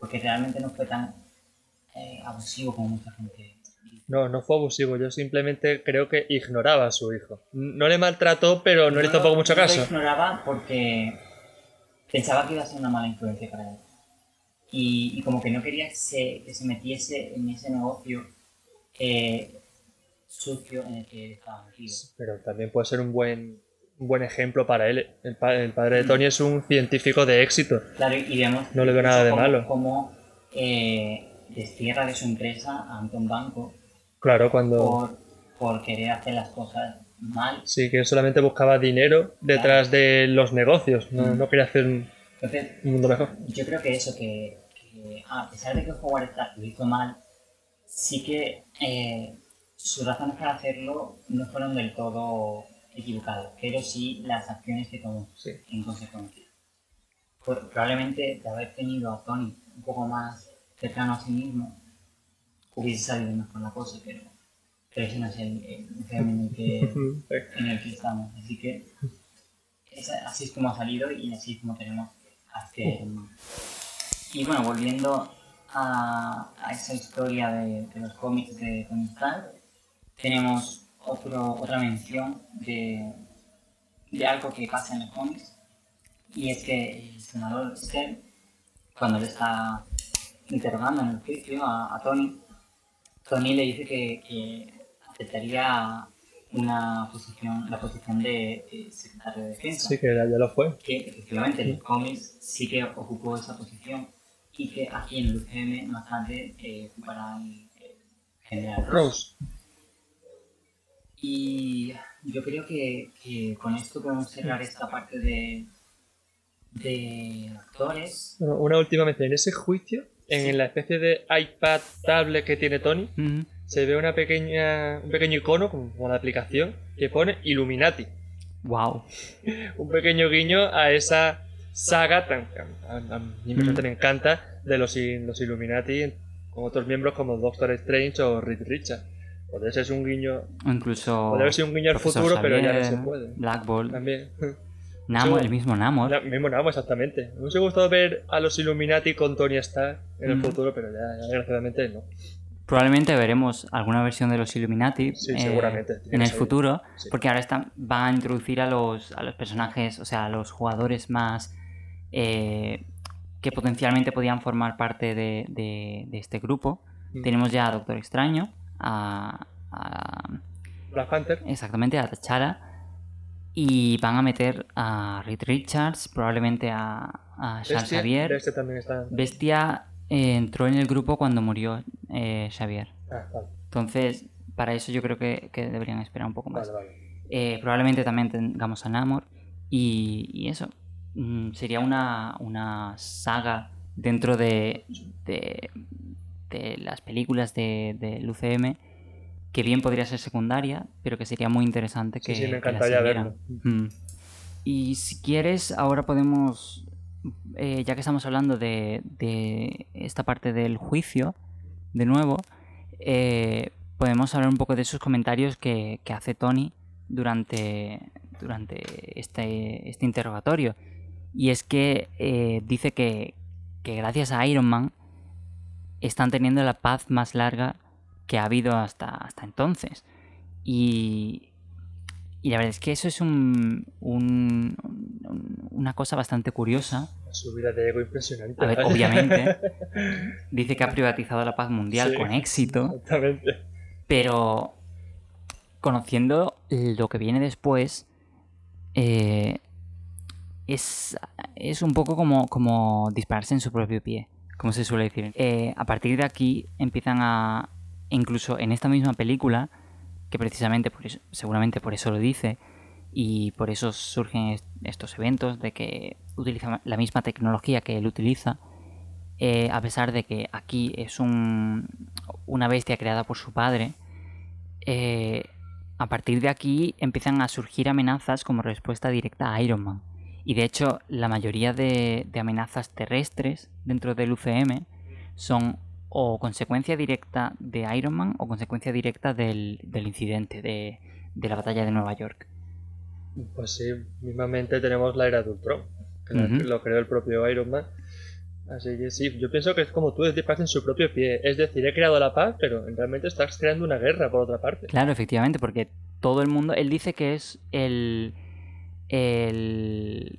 porque realmente no fue tan eh, abusivo como mucha gente. No, no fue abusivo, yo simplemente creo que ignoraba a su hijo. No le maltrató, pero no le hizo lo- tampoco mucho no lo caso. ignoraba porque pensaba que iba a ser una mala influencia para él. Y, y como que no quería que se, que se metiese en ese negocio eh, sucio en el que él estaba metido. Pero también puede ser un buen, un buen ejemplo para él. El, pa- el padre de Tony es un científico de éxito. Claro, y vemos No le veo nada de cómo- malo. cómo eh, destierra de su empresa a Anton Banco Claro, cuando... por, por querer hacer las cosas mal. Sí, que solamente buscaba dinero detrás de los negocios. No, Mm. no quería hacer un, Entonces, un mundo mejor. yo creo que eso, que, que a pesar de que Howard hizo mal, sí que eh, sus razones para hacerlo no fueron del todo equivocadas, pero sí las acciones que tomó Sí. en consecuencia. Probablemente de haber tenido a Tony un poco más cercano a sí mismo, hubiese salido mejor la cosa, pero, pero ese no es el, el en el que, en el que estamos. Así que es- así es como ha salido y así es como tenemos a este. Y bueno, volviendo a, a esa historia de, de los cómics de Tony Stark, tenemos otro, otra mención de, de algo que pasa en los cómics y es que el senador Stern, cuando le está interrogando en el juicio a, a Tony, Tony le dice que, que aceptaría una posición, la posición de, de secretario de defensa. Sí, que ya lo fue. Que efectivamente en los cómics sí que ocupó esa posición y que aquí en el UCM más tarde eh, ocupará el, el general Ross. Rose. Y yo creo que, que con esto podemos cerrar esta parte de, de actores. Bueno, una última mención. En ese juicio, en la especie de iPad tablet que tiene Tony, se ve una pequeña, un pequeño icono, como la aplicación, que pone Illuminati. Wow. Un pequeño guiño a esa saga tan, a, a mí Mm. personalmente me encanta de los, los Illuminati con otros miembros como Doctor Strange o Reed Richards. Podría ser un guiño. O incluso. Podría ser un guiño al futuro, pero ya no se puede. Black Bolt. También. Namor, el mismo Namor. La- mismo Namo, exactamente. Me hubiese gustado ver a los Illuminati con Tony Stark en el Mm. futuro, pero ya, desgraciadamente no. Probablemente veremos alguna versión de los Illuminati Sí, eh, seguramente, en el futuro, Sí. porque ahora están, van a introducir a los, a los personajes, o sea, a los jugadores más eh, que potencialmente podían formar parte de, de- de este grupo. Mm. Tenemos ya a Doctor Extraño, a, a- Black Panther. exactamente a T'Challa y van a meter a Reed Richards, probablemente a, a Charles Bestia, Xavier. Bestia también está. Bestia eh, entró en el grupo cuando murió eh, Xavier. Ah, vale, Entonces, para eso yo creo que, que deberían esperar un poco más. vale, vale. Eh, probablemente también tengamos a Namor. Y, y eso. mm, sería una, una saga dentro de, de, de las películas de, del UCM que bien podría ser secundaria, pero que sería muy interesante que, Sí, sí, me encantaría verlo. Mm. Y si quieres, ahora podemos, eh, ya que estamos hablando de, de esta parte del juicio, de nuevo, eh, podemos hablar un poco de esos comentarios que, que hace Tony durante, durante este, este interrogatorio. Y es que eh, dice que, que gracias a Iron Man están teniendo la paz más larga que ha habido hasta, hasta entonces. Y, y la verdad es que eso es un, un- un- una cosa bastante curiosa. Una subida de ego impresionante. A ver, obviamente, dice que ha privatizado la paz mundial Sí. con éxito, Exactamente. pero conociendo lo que viene después, eh, es, es un poco como, como dispararse en su propio pie, como se suele decir. Eh, a partir de aquí empiezan a, incluso en esta misma película, que precisamente por eso, seguramente por eso lo dice, y por eso surgen est- estos eventos de que utiliza la misma tecnología que él utiliza, eh, a pesar de que aquí es un, una bestia creada por su padre, eh, a partir de aquí empiezan a surgir amenazas como respuesta directa a Iron Man. Y de hecho, la mayoría de, de amenazas terrestres dentro del UCM son o consecuencia directa de Iron Man o consecuencia directa del, del incidente de, de la batalla de Nueva York. Pues sí, mismamente tenemos la era de Ultron, que lo creó el propio Iron Man. Así que sí, yo pienso que es como tú disparas en su propio pie. Es decir, he creado la paz, pero realmente estás creando una guerra por otra parte. Claro, efectivamente, porque todo el mundo. Él dice que es el. El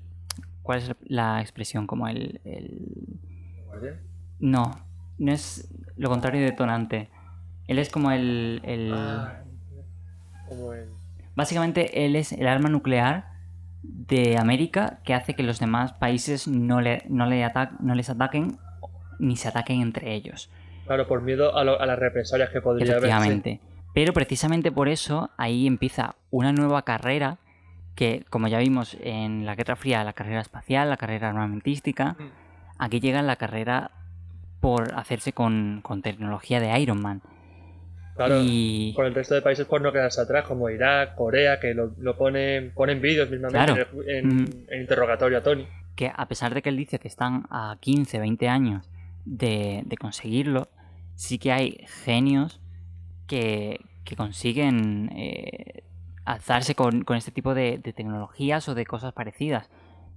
¿Cuál es la expresión? Como el. el-. No, no es lo contrario de detonante. Él es como el. el- Ah, como en... Básicamente, él es el arma nuclear de América que hace que los demás países no, le, no, le ata- no les ataquen ni se ataquen entre ellos. Claro, por miedo a, lo- a las represalias que podría haber. Efectivamente. Pero precisamente por eso ahí empieza una nueva carrera que, como ya vimos en la Guerra Fría, la carrera espacial, la carrera armamentística, Mm. aquí llega la carrera por hacerse con, con tecnología de Iron Man. Claro, y con el resto de países por no quedarse atrás, como Irak, Corea, que lo, lo ponen, ponen vídeos mismamente Claro. en, en- Mm. en interrogatorio a Tony. que a pesar de que él dice que están a 15, 20 años de, de conseguirlo, sí que hay genios que, que consiguen eh, alzarse con, con este tipo de, de tecnologías o de cosas parecidas.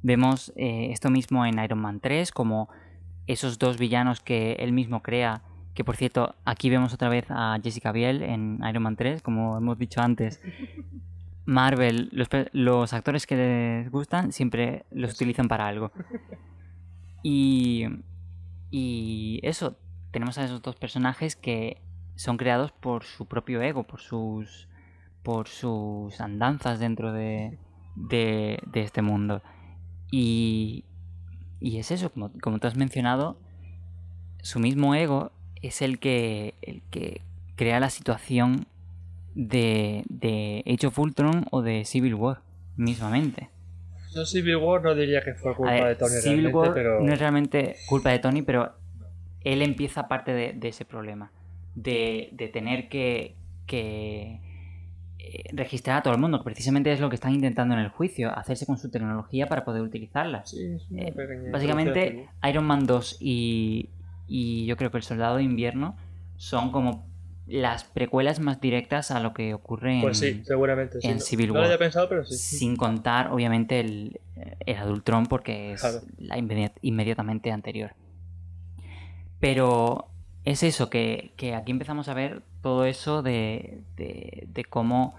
Vemos eh, esto mismo en Iron Man 3, como esos dos villanos que él mismo crea, que por cierto, aquí vemos otra vez a Jessica Biel en Iron Man 3, como hemos dicho antes. Marvel, los, los actores que les gustan siempre los utilizan para algo. Y, y eso, tenemos a esos dos personajes que son creados por su propio ego, por sus, por sus andanzas dentro de, de, de este mundo. Y, y es eso, como, como tú has mencionado, su mismo ego es el que, el que crea la situación de, de Age of Ultron o de Civil War, mismamente. Yo Civil War no diría que fue culpa ver, de Tony Civil realmente, War pero... no es realmente culpa de Tony, pero él empieza parte de, de ese problema. De, de tener que, que registrar a todo el mundo, que precisamente es lo que están intentando en el juicio, hacerse con su tecnología para poder utilizarla. Sí, Eh, Básicamente, Iron Man 2 y, y yo creo que El Soldado de Invierno son como las precuelas más directas a lo que ocurre en, Pues sí, seguramente. sí. en No- Civil no lo War. había pensado, pero sí. sin contar obviamente el, el Adultron porque es Claro. la inmedi- inmediatamente anterior. Pero es eso, que, que aquí empezamos a ver todo eso de, de- de cómo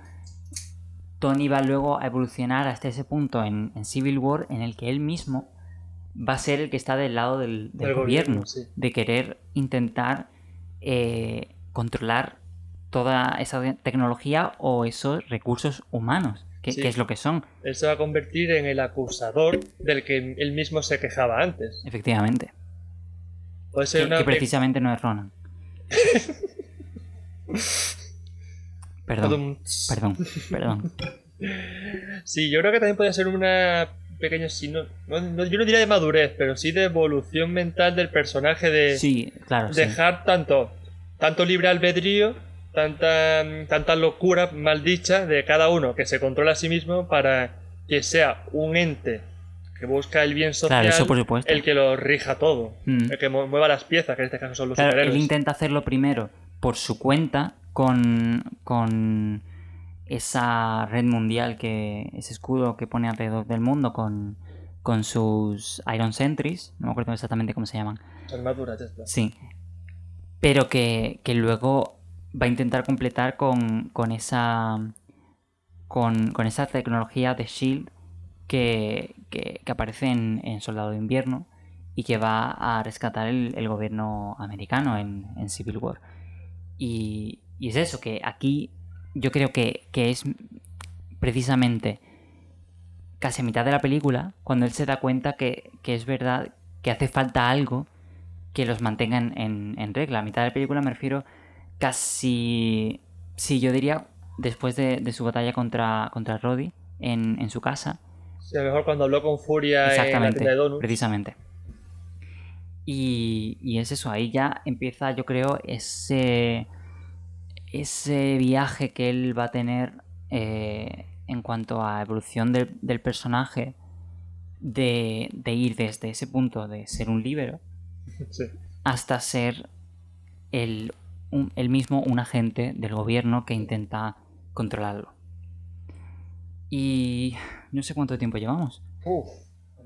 Tony va luego a evolucionar hasta ese punto en, en Civil War en el que él mismo va a ser el que está del lado del, gobierno, gobierno, sí. de querer intentar eh, controlar toda esa tecnología o esos recursos humanos, que, Sí. que es lo que son, Él se va a convertir en el acusador del que él mismo se quejaba antes. efectivamente. Puede ser Que, una que precisamente no es Ronan. Perdón, perdón, perdón. Sí, yo creo que también podría ser una pequeña. no- yo no diría de madurez, pero sí de evolución mental del personaje de Sí, claro, sí. dejar tanto, tanto libre albedrío, tanta, tanta locura maldicha de cada uno que se controla a sí mismo para que sea un ente que busca el bien social Claro, eso por supuesto. el que lo rija todo, Mm. el que mu- mueva las piezas, que en este caso son los Claro, él intenta hacerlo primero por su cuenta con, con esa red mundial, que ese escudo que pone alrededor del mundo con, con sus Iron Sentries, no me acuerdo exactamente cómo se llaman. Armadura, ya está. Sí. Pero que, que luego va a intentar completar con, con esa. Con, con esa tecnología de Shield que, que, que aparece en, en Soldado de Invierno y que va a rescatar el, el gobierno americano en, en Civil War. Y, y es eso, que aquí yo creo que, que es precisamente casi a mitad de la película cuando él se da cuenta que, que es verdad que hace falta algo que los mantengan en, en regla. A mitad de la película me refiero casi... Sí, yo diría después de, de su batalla contra, contra Roddy en, en su casa. Sí, a lo mejor cuando habló con Furia en la tienda de Donuts. precisamente. Y, y es eso, ahí ya empieza yo creo ese, ese viaje que él va a tener eh, en cuanto a evolución del, del personaje, de, de ir desde ese punto de ser un líbero Sí. hasta ser el, un- el mismo un agente del gobierno que intenta controlarlo. Y no sé cuánto tiempo llevamos. Uf,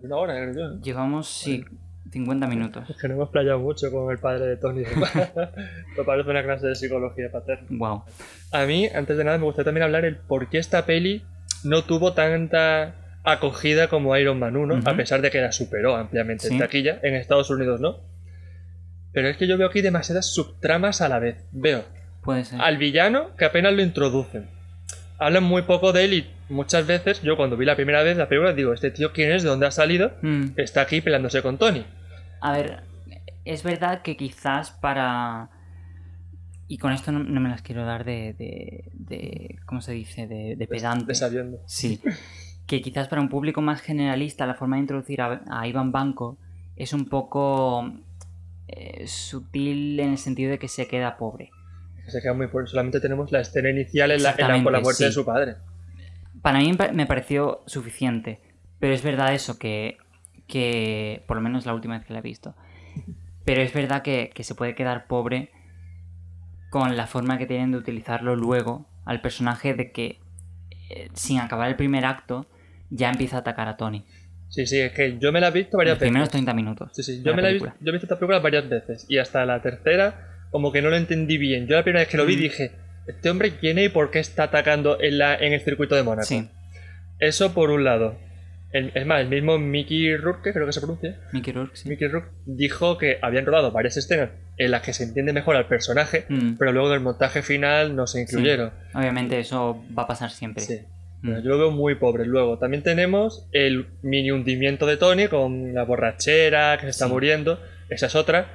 una hora, creo yo. Llevamos, sí, 50 minutos. Es que no hemos playado mucho con el padre de Tony. Me parece una clase de psicología paterna. Wow. A mí, antes de nada, me gustaría también hablar el por qué esta peli no tuvo tanta acogida como Iron Man 1, Ujú. a pesar de que la superó ampliamente Sí. en taquilla, en Estados Unidos no. Pero es que yo veo aquí demasiadas subtramas a la vez. Veo Puede ser. al villano que apenas lo introducen. Hablan muy poco de él y muchas veces, yo cuando vi la primera vez la película, digo, ¿este tío quién es? ¿De dónde ha salido? Mm, Está aquí peleándose con Tony. A ver, es verdad que quizás para... Y con esto no, no me las quiero dar de... de, de- ¿Cómo se dice? De, de pedante. De sabiendo. Sí. Que quizás para un público más generalista la forma de introducir a, a Iván Banco es un poco eh, sutil en el sentido de que se queda pobre. Se queda muy pobre. Solamente tenemos la escena inicial en la, en la- con la muerte de su padre. Para mí me pareció suficiente, pero es verdad eso que, que por lo menos la última vez que la he visto, pero es verdad que, que se puede quedar pobre con la forma que tienen de utilizarlo luego al personaje de que eh, sin acabar el primer acto ya empieza a atacar a Tony. Sí, sí, es que yo me la he visto varias Los primeros veces. 30 minutos. Sí, sí, yo me la he visto, yo he visto esta película varias veces y hasta la tercera como que no lo entendí bien. Yo la primera vez que lo vi Mm. dije, ¿este hombre quién es y por qué está atacando en, la, en el circuito de Mónaco? Sí, Eso por un lado. El- es más, el mismo Mickey Rourke, creo que se pronuncia, Mickey Rourke, sí. Mickey Rourke, dijo que habían rodado varias escenas en las que se entiende mejor al personaje, Mm, pero luego del montaje final no se incluyeron. Obviamente eso va a pasar siempre. Sí. Mm. Yo lo veo muy pobre. Luego también tenemos el mini hundimiento de Tony con la borrachera que se está Sí. muriendo. Esa es otra.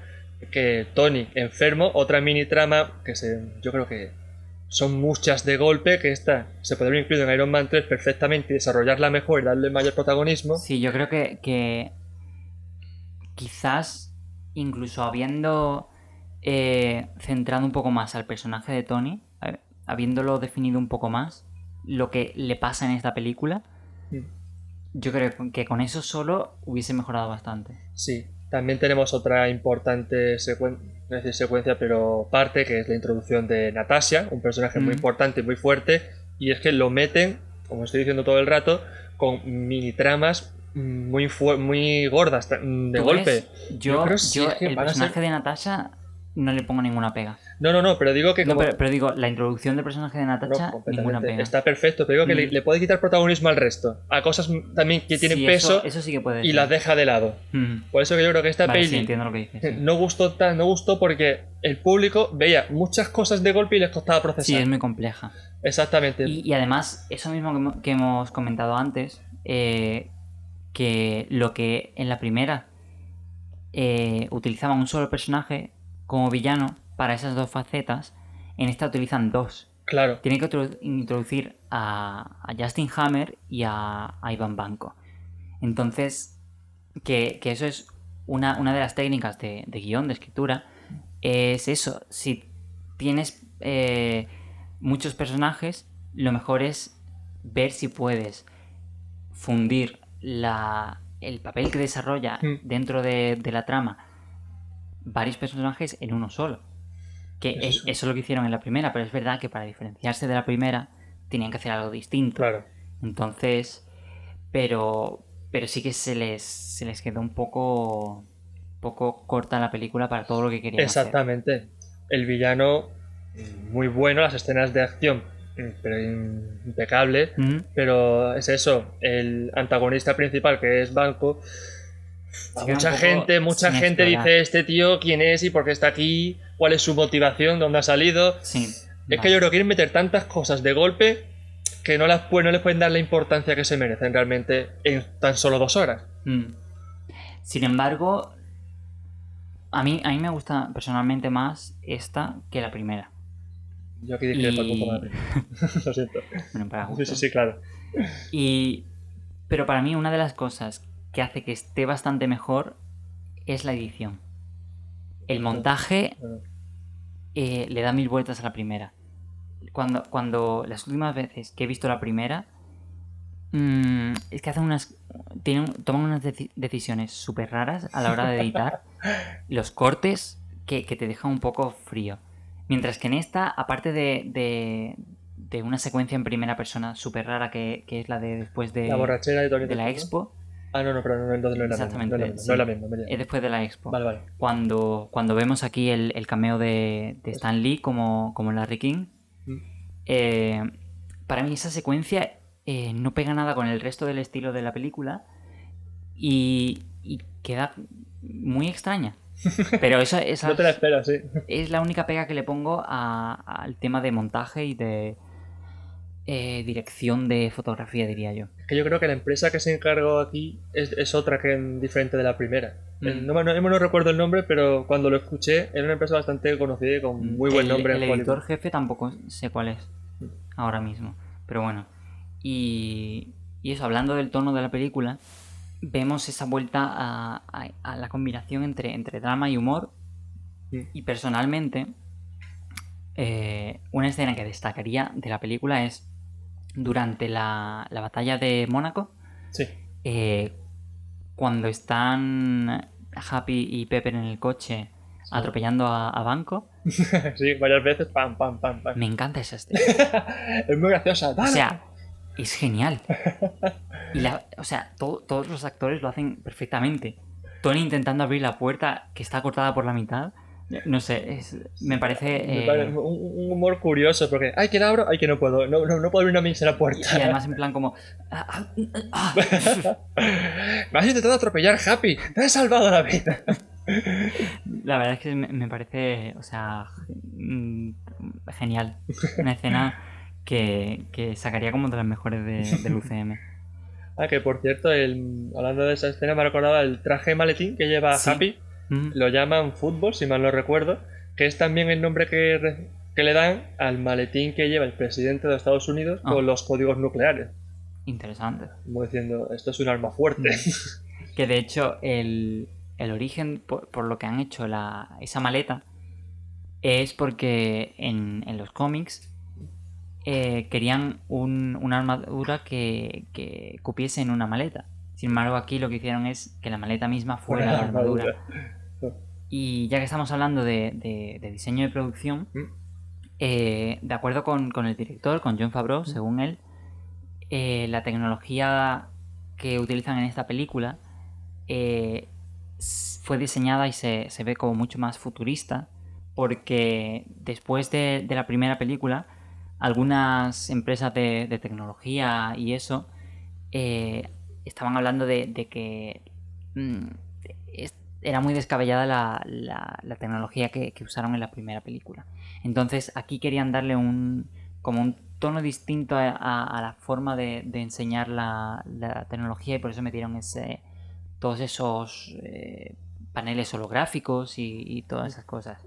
Que Tony enfermo, otra mini trama que se, yo creo que son muchas de golpe. Que esta se podría haber incluido en Iron Man 3 perfectamente y desarrollarla mejor y darle mayor protagonismo. Sí, yo creo que, que quizás incluso habiendo eh, centrado un poco más al personaje de Tony, eh, habiéndolo definido un poco más, lo que le pasa en esta película, Mm. yo creo que con eso solo hubiese mejorado bastante. Sí. También tenemos otra importante secuen- no decir secuencia, pero parte, que es la introducción de Natasha, un personaje muy importante y muy fuerte, y es que lo meten, como estoy diciendo todo el rato, con mini tramas muy, fu- muy gordas de ¿Tú golpe. ves? Yo, Yo creo sí yo que el a ser- personaje de Natasha no le pongo ninguna pega. No, no, no, pero digo que No, pero, pero digo, la introducción del personaje de No, completamente. ninguna pega. Está perfecto, pero digo que le, Mm. le puede quitar protagonismo al resto, a cosas también que tienen Sí, peso Eso, eso sí que puede y ser. las deja de lado. Mm. Por eso que yo creo que esta Vale, peli sí, entiendo lo que dices. sí. no gustó tan, no gustó porque el público veía muchas cosas de golpe y les costaba procesar. Sí, es muy compleja. Exactamente. Y, y además, eso mismo que, hemo- que hemos comentado antes, eh, que lo que en la primera eh, utilizaban un solo personaje como villano para esas dos facetas, en esta utilizan dos. Claro. Tienen que introducir a, a Justin Hammer y a, a Ivan Banco. Entonces, que, que eso es una, una de las técnicas de, de guion, de escritura, es eso. Si tienes eh, muchos personajes, lo mejor es ver si puedes fundir la, el papel que desarrolla Mm. dentro de, de la trama varios personajes en uno solo. Que Eso es- es- eso es lo que hicieron en la primera, pero es verdad que para diferenciarse de la primera tenían que hacer algo distinto. Claro. Entonces, pero pero sí que se les se les quedó un poco poco corta la película para todo lo que querían hacer. Exactamente. El villano, muy bueno, las escenas de acción, mm, pero impecable. Pero es eso, el antagonista principal que es Banco. Mucha gente, mucha gente explorar. dice este tío quién es y por qué está aquí, cuál es su motivación, dónde ha salido. Sí. Es vale. que yo creo que quieren meter tantas cosas de golpe que no, las, pu- no les pueden dar la importancia que se merecen realmente en tan solo dos horas. Mm. Sin embargo, a mí, a mí me gusta personalmente más esta que la primera. Yo aquí dije Y- un poco más. Lo siento. Bueno, para Sí, sí, sí, claro. Y, pero para mí una de las cosas que hace que esté bastante mejor es la edición. El montaje eh, le da mil vueltas a la primera. Cuando, cuando las últimas veces que he visto la primera, mm, es que hacen unas, tienen, toman unas deci- decisiones súper raras a la hora de editar. los cortes que, que te dejan un poco frío. Mientras que en esta, aparte de, de, de una secuencia en primera persona súper rara que, que es la de después de, La borrachera de la expo, Ah, no, no, pero no, no. No es la Exactamente, misma, no es la misma, es después de la expo. Vale, vale. cuando, cuando vemos aquí el, el cameo de, de Stan Lee como, como Larry King, Mm. eh, para mí esa secuencia eh, no pega nada con el resto del estilo de la película y, y queda muy extraña. Pero esa, esa No te la espero, sí. es la única pega que le pongo a- al tema de montaje y de eh, dirección de fotografía, diría yo. Que yo creo que la empresa que se encargó aquí es, es otra que en- diferente de la primera. Mm. Eh, No, me- no, no recuerdo el nombre, pero cuando lo escuché era una empresa bastante conocida y con muy buen El- nombre El, en editor Hollywood. jefe tampoco sé cuál es ahora mismo. Pero bueno. Y, y eso, hablando del tono de la película, vemos esa vuelta a, a- a la combinación entre, entre drama y humor. Mm. Y personalmente, eh, una escena que destacaría de la película es durante la, la batalla de Mónaco. Sí. eh, cuando están Happy y Pepper en el coche atropellando a, a Banco, sí, varias veces, pam, pam, pam, pam. me encanta esa escena. es muy graciosa. O sea, es genial. Y la, o sea, to- todos los actores lo hacen perfectamente. Tony intentando abrir la puerta que está cortada por la mitad. No sé, es- me parece... Me eh, parece un, un humor curioso porque, ay, que la abro, ay, que no puedo, no, no, no puedo abrir una y, puerta. y además en plan como... ah, ah, ah, Me has intentado atropellar, Happy, te he salvado la vida. La verdad es que me, me parece, o sea, mm, genial. Una escena que, que sacaría como de las mejores de, del UCM. Ah, que por cierto, el, hablando de esa escena, me recordaba el traje maletín que lleva Sí. Happy. Mm, Lo llaman fútbol, si mal no recuerdo, que es también el nombre que, que le dan al maletín que lleva el presidente de Estados Unidos Ah. con los códigos nucleares. Interesante. Como diciendo, esto es un arma fuerte. Que de hecho el, el origen por, por lo que han hecho la, esa maleta es porque en, en los cómics eh, querían un- una armadura que, que cupiese en una maleta. Sin embargo, aquí lo que hicieron es que la maleta misma fuera la armadura. Y ya que estamos hablando de, diseño de producción, mm. eh, de acuerdo con, el director, con John Favreau, mm. según él, eh, la tecnología que utilizan en esta película eh, fue diseñada y se, ve como mucho más futurista, porque después de, la primera película, algunas empresas de, tecnología y eso estaban hablando de, que mm, era muy descabellada la, tecnología que, usaron en la primera película. Entonces aquí querían darle un como un tono distinto a, la forma de, enseñar la, tecnología y por eso metieron ese, todos esos eh, paneles holográficos y, todas esas cosas.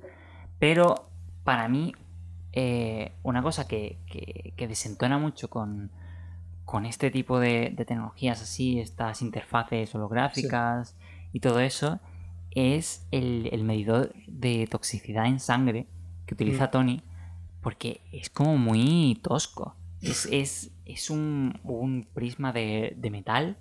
Pero para mí eh, una cosa que, desentona mucho con, este tipo de, tecnologías así, estas interfaces holográficas y todo eso, es el, medidor de toxicidad en sangre que utiliza mm. Tony, porque es como muy tosco. Es, es, un, prisma de, metal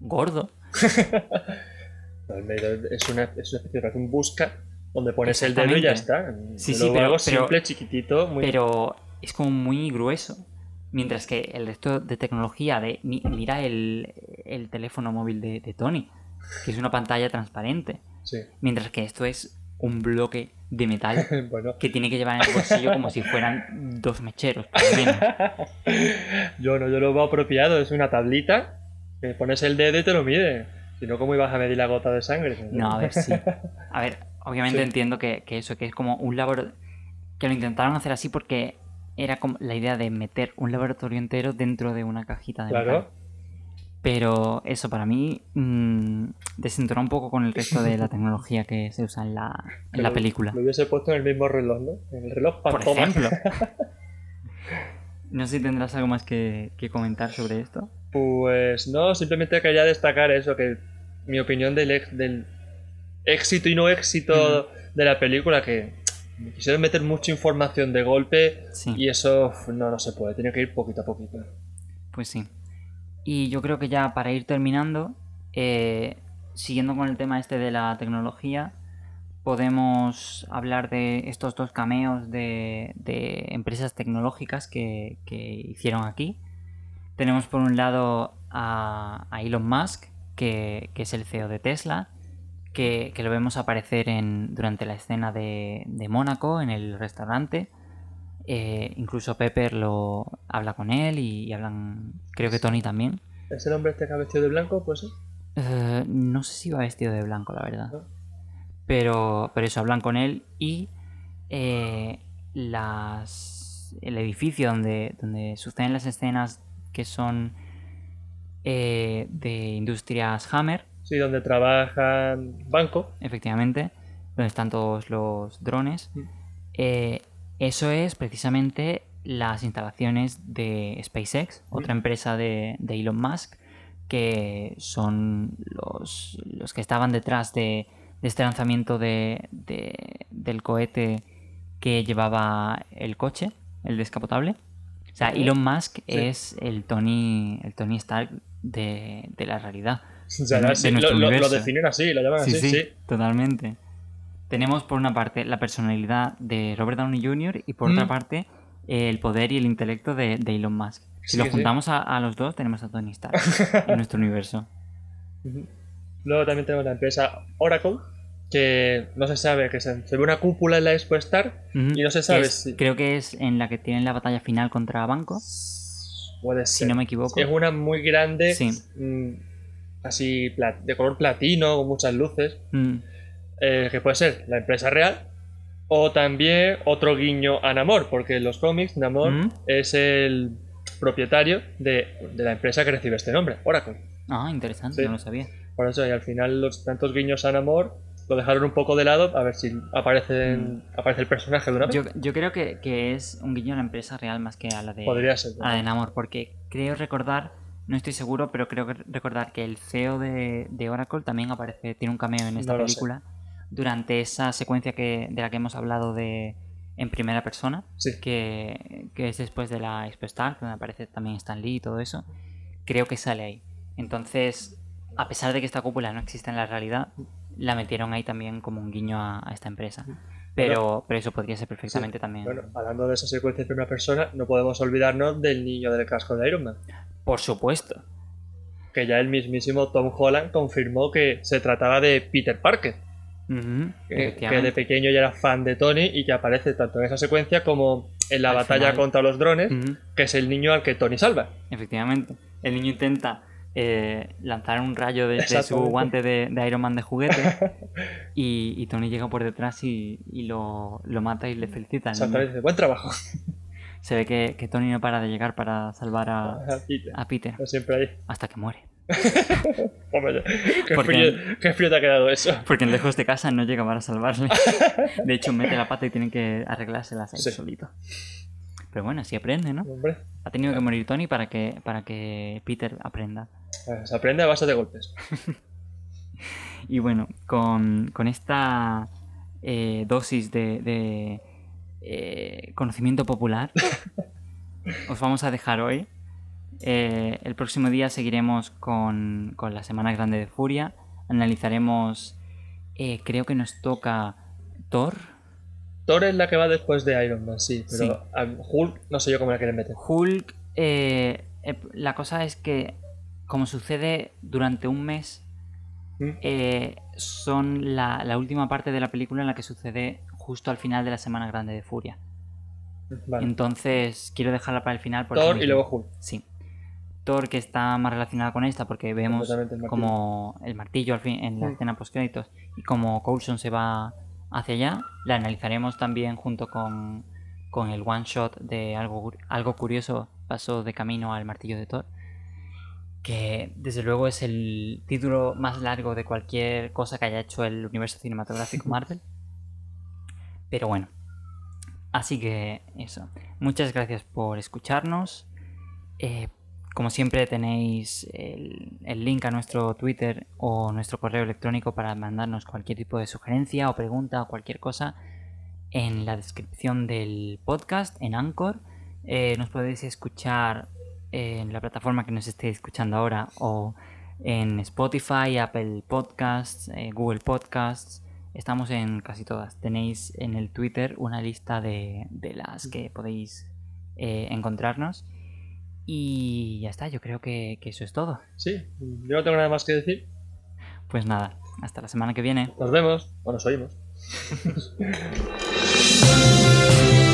gordo. el medidor es una, es una especie de un busca donde pones el dedo y ya está. Sí, sí, pero, simple, chiquitito, muy... pero es como muy grueso. Mientras que el resto de tecnología de mira el, teléfono móvil de, de, Tony, que es una pantalla transparente. Mientras que esto es un bloque de metal que tiene que llevar en el bolsillo como si fueran dos mecheros, yo no, yo lo veo apropiado, es una tablita, que pones el dedo y te lo mide. Si no, ¿cómo ibas a medir la gota de sangre? No, a ver, sí. A ver, obviamente entiendo que, eso, que es como un laboratorio. Que lo intentaron hacer así porque era como la idea de meter un laboratorio entero dentro de una cajita de claro. Pero eso para mí mmm, un poco con el resto de la tecnología que se usa en la, en la película. Lo hubiese puesto en el mismo reloj, ¿no? En el reloj Por ejemplo. no sé si tendrás algo más que, comentar sobre esto. Pues no, simplemente quería destacar eso, que mi opinión del, del éxito y no éxito de la película, que quisieron meter mucha información de golpe y eso no, no se puede, tiene que ir poquito a poquito. Pues sí. Y yo creo que ya para ir terminando, eh, siguiendo con el tema este de la tecnología, podemos hablar de estos dos cameos de, empresas tecnológicas que, hicieron aquí. Tenemos por un lado a, Elon Musk, que, es el CEO de Tesla, que, lo vemos aparecer en, durante la escena de, Mónaco, en el restaurante. Eh, incluso Pepper lo habla con él y, hablan, creo que Tony también. ¿Es el hombre este que ha vestido de blanco? Pues no sé si va vestido de blanco, la verdad. Pero, pero eso, hablan con él y eh, las, el edificio donde, donde suceden las escenas que son de industrias Hammer. Sí, donde trabajan banco. Efectivamente, donde están todos los drones. Mm. Eso es precisamente las instalaciones de SpaceX, otra empresa de, Elon Musk, que son los, que estaban detrás de, este lanzamiento de, del cohete que llevaba el coche, el descapotable. O sea, Elon Musk es el Tony, el Tony Stark de, la realidad. lo, definen así, lo llaman así, sí. Totalmente tenemos por una parte la personalidad de Robert Downey Jr. y por otra mm. parte el poder y el intelecto de, Elon Musk. Si lo juntamos a, los dos, tenemos a Tony Stark en nuestro universo. Luego también tenemos la empresa Oracle, que no se sabe, que se, ve una cúpula en la Expo Star y no se sabe si... Creo que es en la que tienen la batalla final contra Banco. Puede ser. Si no me equivoco. Es una muy grande, mm, así de color platino, con muchas luces. Mm. Eh, que puede ser la empresa real, o también otro guiño a Namor, porque en los cómics Namor mm. es el propietario de, la empresa que recibe este nombre, Oracle. Ah, interesante, no lo sabía. Por eso, y al final los tantos guiños a Namor lo dejaron un poco de lado a ver si aparece, mm. aparece el personaje de una vez. Yo, creo que, es un guiño a la empresa real más que a la de, Podría ser, a la de Namor, porque creo recordar, no estoy seguro, pero creo recordar que el CEO de, Oracle también aparece, tiene un cameo en esta película durante esa secuencia que, de la que hemos hablado de en primera persona, que, es después de la Expo donde aparece también Stan Lee y todo eso, creo que sale ahí. Entonces, a pesar de que esta cúpula no existe en la realidad, la metieron ahí también como un guiño a, a esta empresa. Pero, pero eso podría ser perfectamente también. Bueno, hablando de esa secuencia de primera persona, no podemos olvidarnos del niño del casco de Iron Man. Por supuesto. Que ya el mismísimo Tom Holland confirmó que se trataba de Peter Parker. Que, de pequeño ya era fan de Tony y que aparece tanto en esa secuencia como en la Al batalla final. contra los drones, que es el niño al que Tony salva. efectivamente. El niño intenta eh, lanzar un rayo de, de su guante de, de Iron Man de juguete y, y Tony llega por detrás y, y lo, lo mata y le felicita. dice, buen trabajo. Se ve que, que Tony no para de llegar para salvar a, Peter, a Peter Siempre ahí. hasta que muere. Qué Porque- frío, qué frío te ha quedado eso. Porque lejos de casa no llega para salvarle. De hecho, mete la pata y tienen que arreglárselas ahí Sí. solito. Pero bueno, así aprende, ¿no? Hombre, Ha tenido que morir Tony para que, para que Peter aprenda. se aprende a base de golpes. Y bueno, con, con esta eh, dosis de, de, eh, conocimiento popular, os vamos a dejar hoy. Eh, el próximo día seguiremos con, con la Semana Grande de Furia. Analizaremos, eh, creo que nos toca Thor, Thor es la que va después de Iron Man, sí, pero Sí. Hulk no sé yo cómo la quieren meter. Hulk. eh, eh, la cosa es que, como sucede durante un mes, ¿Mm? eh, son la, la última parte de la película en la que sucede justo al final de la Semana Grande de Furia. Vale. Entonces, quiero dejarla para el final. por Thor y luego Hulk. Sí. Thor, que está más relacionada con esta, porque vemos el martillo. como el martillo al fin en la escena post créditos y como Coulson se va hacia allá, la analizaremos también junto con, con el one shot de algo, algo curioso pasó de camino al martillo de Thor. Que desde luego es el título más largo de cualquier cosa que haya hecho el universo cinematográfico Marvel. Pero bueno. Así que eso. Muchas gracias por escucharnos. Eh, como siempre tenéis el, link a nuestro Twitter o nuestro correo electrónico para mandarnos cualquier tipo de sugerencia o pregunta o cualquier cosa en la descripción del podcast en Anchor. Eh, nos podéis escuchar en la plataforma que nos estéis escuchando ahora o en Spotify, Apple Podcasts, eh, Google Podcasts. Estamos en casi todas. Tenéis en el Twitter una lista de, de las que podéis eh, encontrarnos. Y ya está, yo creo que, que eso es todo. Sí, yo no tengo nada más que decir. Pues nada, hasta la semana que viene. Nos vemos o nos oímos.